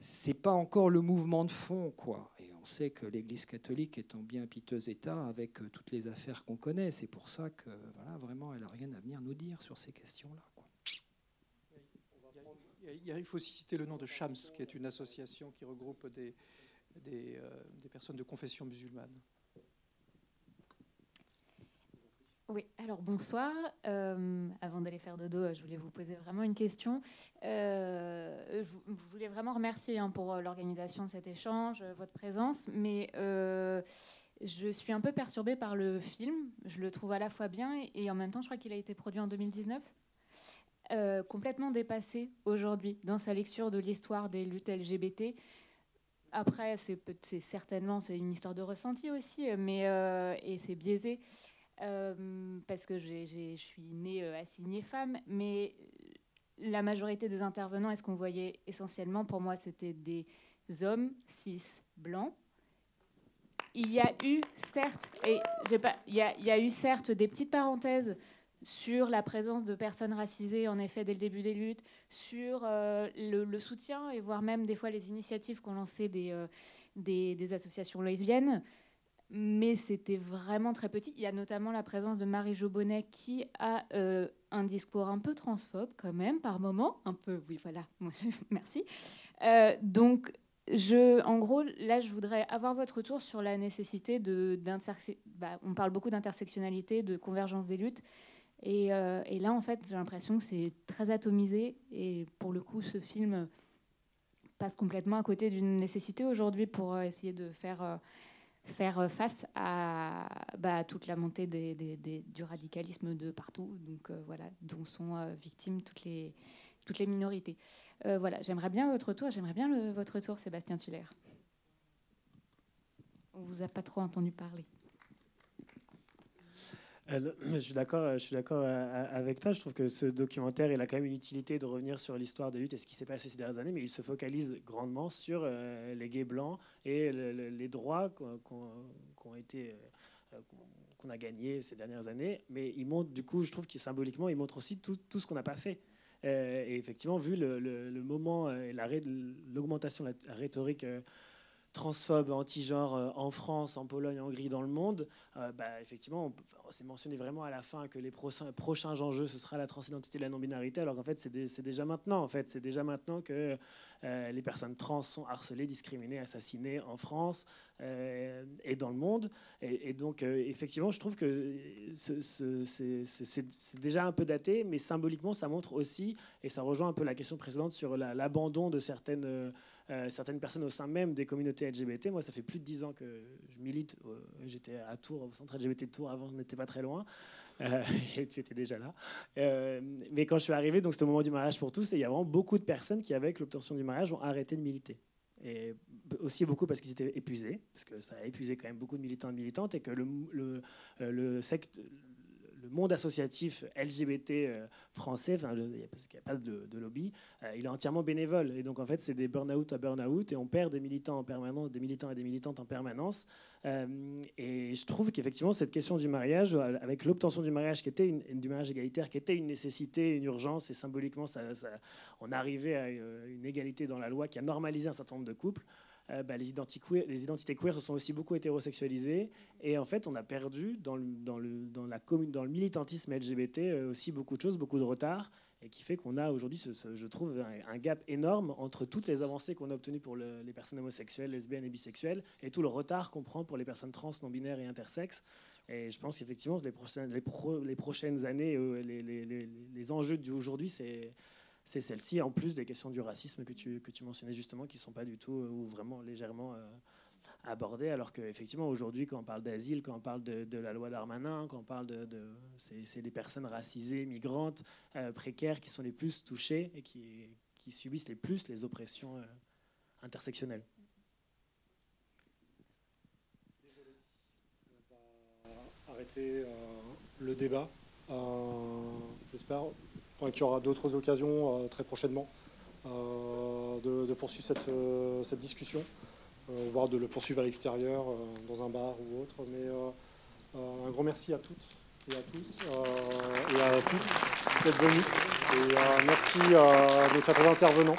c'est pas encore le mouvement de fond, quoi. Et on sait que l'Église catholique est en bien piteux état avec euh, toutes les affaires qu'on connaît. C'est pour ça que, voilà, vraiment, elle a rien à venir nous dire sur ces questions-là. Il faut aussi citer le nom de Shams, qui est une association qui regroupe des, des, euh, des personnes de confession musulmane. Oui, alors bonsoir. Euh, avant d'aller faire dodo, je voulais vous poser vraiment une question. Euh, je, voulais vraiment remercier hein, pour euh, l'organisation de cet échange, votre présence, mais je suis un peu perturbée par le film. Je le trouve à la fois bien et, en même temps, je crois qu'il a été produit en 2019. complètement dépassé aujourd'hui dans sa lecture de l'histoire des luttes LGBT. Après, c'est certainement c'est une histoire de ressenti aussi, mais et c'est biaisé. Euh, parce que je suis née euh, assignée femme, mais la majorité des intervenants, est-ce qu'on voyait essentiellement, pour moi, c'était des hommes cis blancs. Il y a eu certes, et pas, il y a eu certes des petites parenthèses sur la présence de personnes racisées, en effet, dès le début des luttes, sur le, soutien et voire même des fois les initiatives qu'ont lancées des, des, associations lesbiennes. Mais c'était vraiment très petit. Il y a notamment la présence de Marie Jobonnet qui a un discours un peu transphobe quand même, par moment. Un peu, oui, voilà, merci. donc, en gros, là, je voudrais avoir votre retour sur la nécessité de. Bah, on parle beaucoup d'intersectionnalité, de convergence des luttes. Euh, et, là, en fait, j'ai l'impression que c'est très atomisé. Et pour le coup, ce film passe complètement à côté d'une nécessité aujourd'hui pour euh, essayer de faire, euh, faire face à bah, toute la montée du radicalisme de partout, donc voilà, dont sont victimes toutes les, toutes les minorités. Voilà, j'aimerais bien votre retour, j'aimerais bien votre retour, Sébastien Tuller. On vous a pas trop entendu parler. Euh, je suis d'accord, d'accord euh, avec toi. Je trouve que ce documentaire, il a quand même une utilité de revenir sur l'histoire de lutte et ce qui s'est passé ces dernières années, mais il se focalise grandement sur les gays blancs et les droits qu'on a gagnés ces dernières années. Mais il montre, du coup, je trouve qu'il symboliquement, il montre aussi tout, ce qu'on n'a pas fait. Euh, et effectivement, vu le, le, moment et l'augmentation de la rhétorique euh, transphobe, anti-genre euh, en France, en Pologne, en Hongrie, dans le monde, bah, effectivement, on, s'est mentionné vraiment à la fin que les prochains, enjeux, ce sera la transidentité et la non-binarité, alors qu'en fait, c'est déjà maintenant. En fait, c'est déjà maintenant que euh, les personnes trans sont harcelées, discriminées, assassinées en France euh, et dans le monde. Et, donc, euh, effectivement, je trouve que c'est déjà un peu daté, mais symboliquement, ça montre aussi, et ça rejoint un peu la question précédente sur l'abandon de certaines... certaines personnes au sein même des communautés LGBT. Moi, ça fait plus de dix ans que je milite. J'étais à Tours, au centre LGBT de Tours, avant, on n'était pas très loin. Euh, et tu étais déjà là. Euh, mais quand je suis arrivé, donc c'était au moment du mariage pour tous, et il y a vraiment beaucoup de personnes qui, avec l'obtention du mariage, ont arrêté de militer. Et aussi beaucoup parce qu'ils étaient épuisés, parce que ça a épuisé quand même beaucoup de militants et militantes, et que le, euh, le secte, le monde associatif LGBT euh, français, parce qu'il n'y a pas de, lobby, euh, il est entièrement bénévole. Et donc, en fait, c'est des burn-out à burn-out et on perd des militants en permanence, des militants et des militantes en permanence. Euh, et je trouve qu'effectivement, cette question du mariage, avec l'obtention du mariage qui était du mariage égalitaire, qui était une nécessité, une urgence, et symboliquement, ça, on arrivait à une égalité dans la loi qui a normalisé un certain nombre de couples. Euh, bah, les, identités, queer se sont aussi beaucoup hétérosexualisées. Et en fait, on a perdu dans le, militantisme LGBT euh, aussi beaucoup de choses, beaucoup de retard. Et qui fait qu'on a aujourd'hui, je trouve, un, gap énorme entre toutes les avancées qu'on a obtenues pour les personnes homosexuelles, lesbiennes et bisexuelles, et tout le retard qu'on prend pour les personnes trans, non-binaires et intersexes. Et je pense qu'effectivement, les prochaines, années, euh, les enjeux d'aujourd'hui, c'est c'est celle-ci, en plus des questions du racisme que tu, que tu mentionnais justement, qui ne sont pas du tout euh, ou vraiment légèrement euh, abordées, alors qu'effectivement, aujourd'hui, quand on parle d'asile, quand on parle de, la loi Darmanin, quand on parle de... c'est les personnes racisées, migrantes, euh, précaires qui sont les plus touchées et qui, subissent les plus les oppressions intersectionnelles. On va arrêter le débat. J'espère qu'il y aura d'autres occasions euh, très prochainement euh, de, poursuivre cette, euh, cette discussion, voire de le poursuivre à l'extérieur, dans un bar ou autre. Mais un grand merci à toutes et à tous et à tous d'être venus. Et merci à nos quatre intervenants.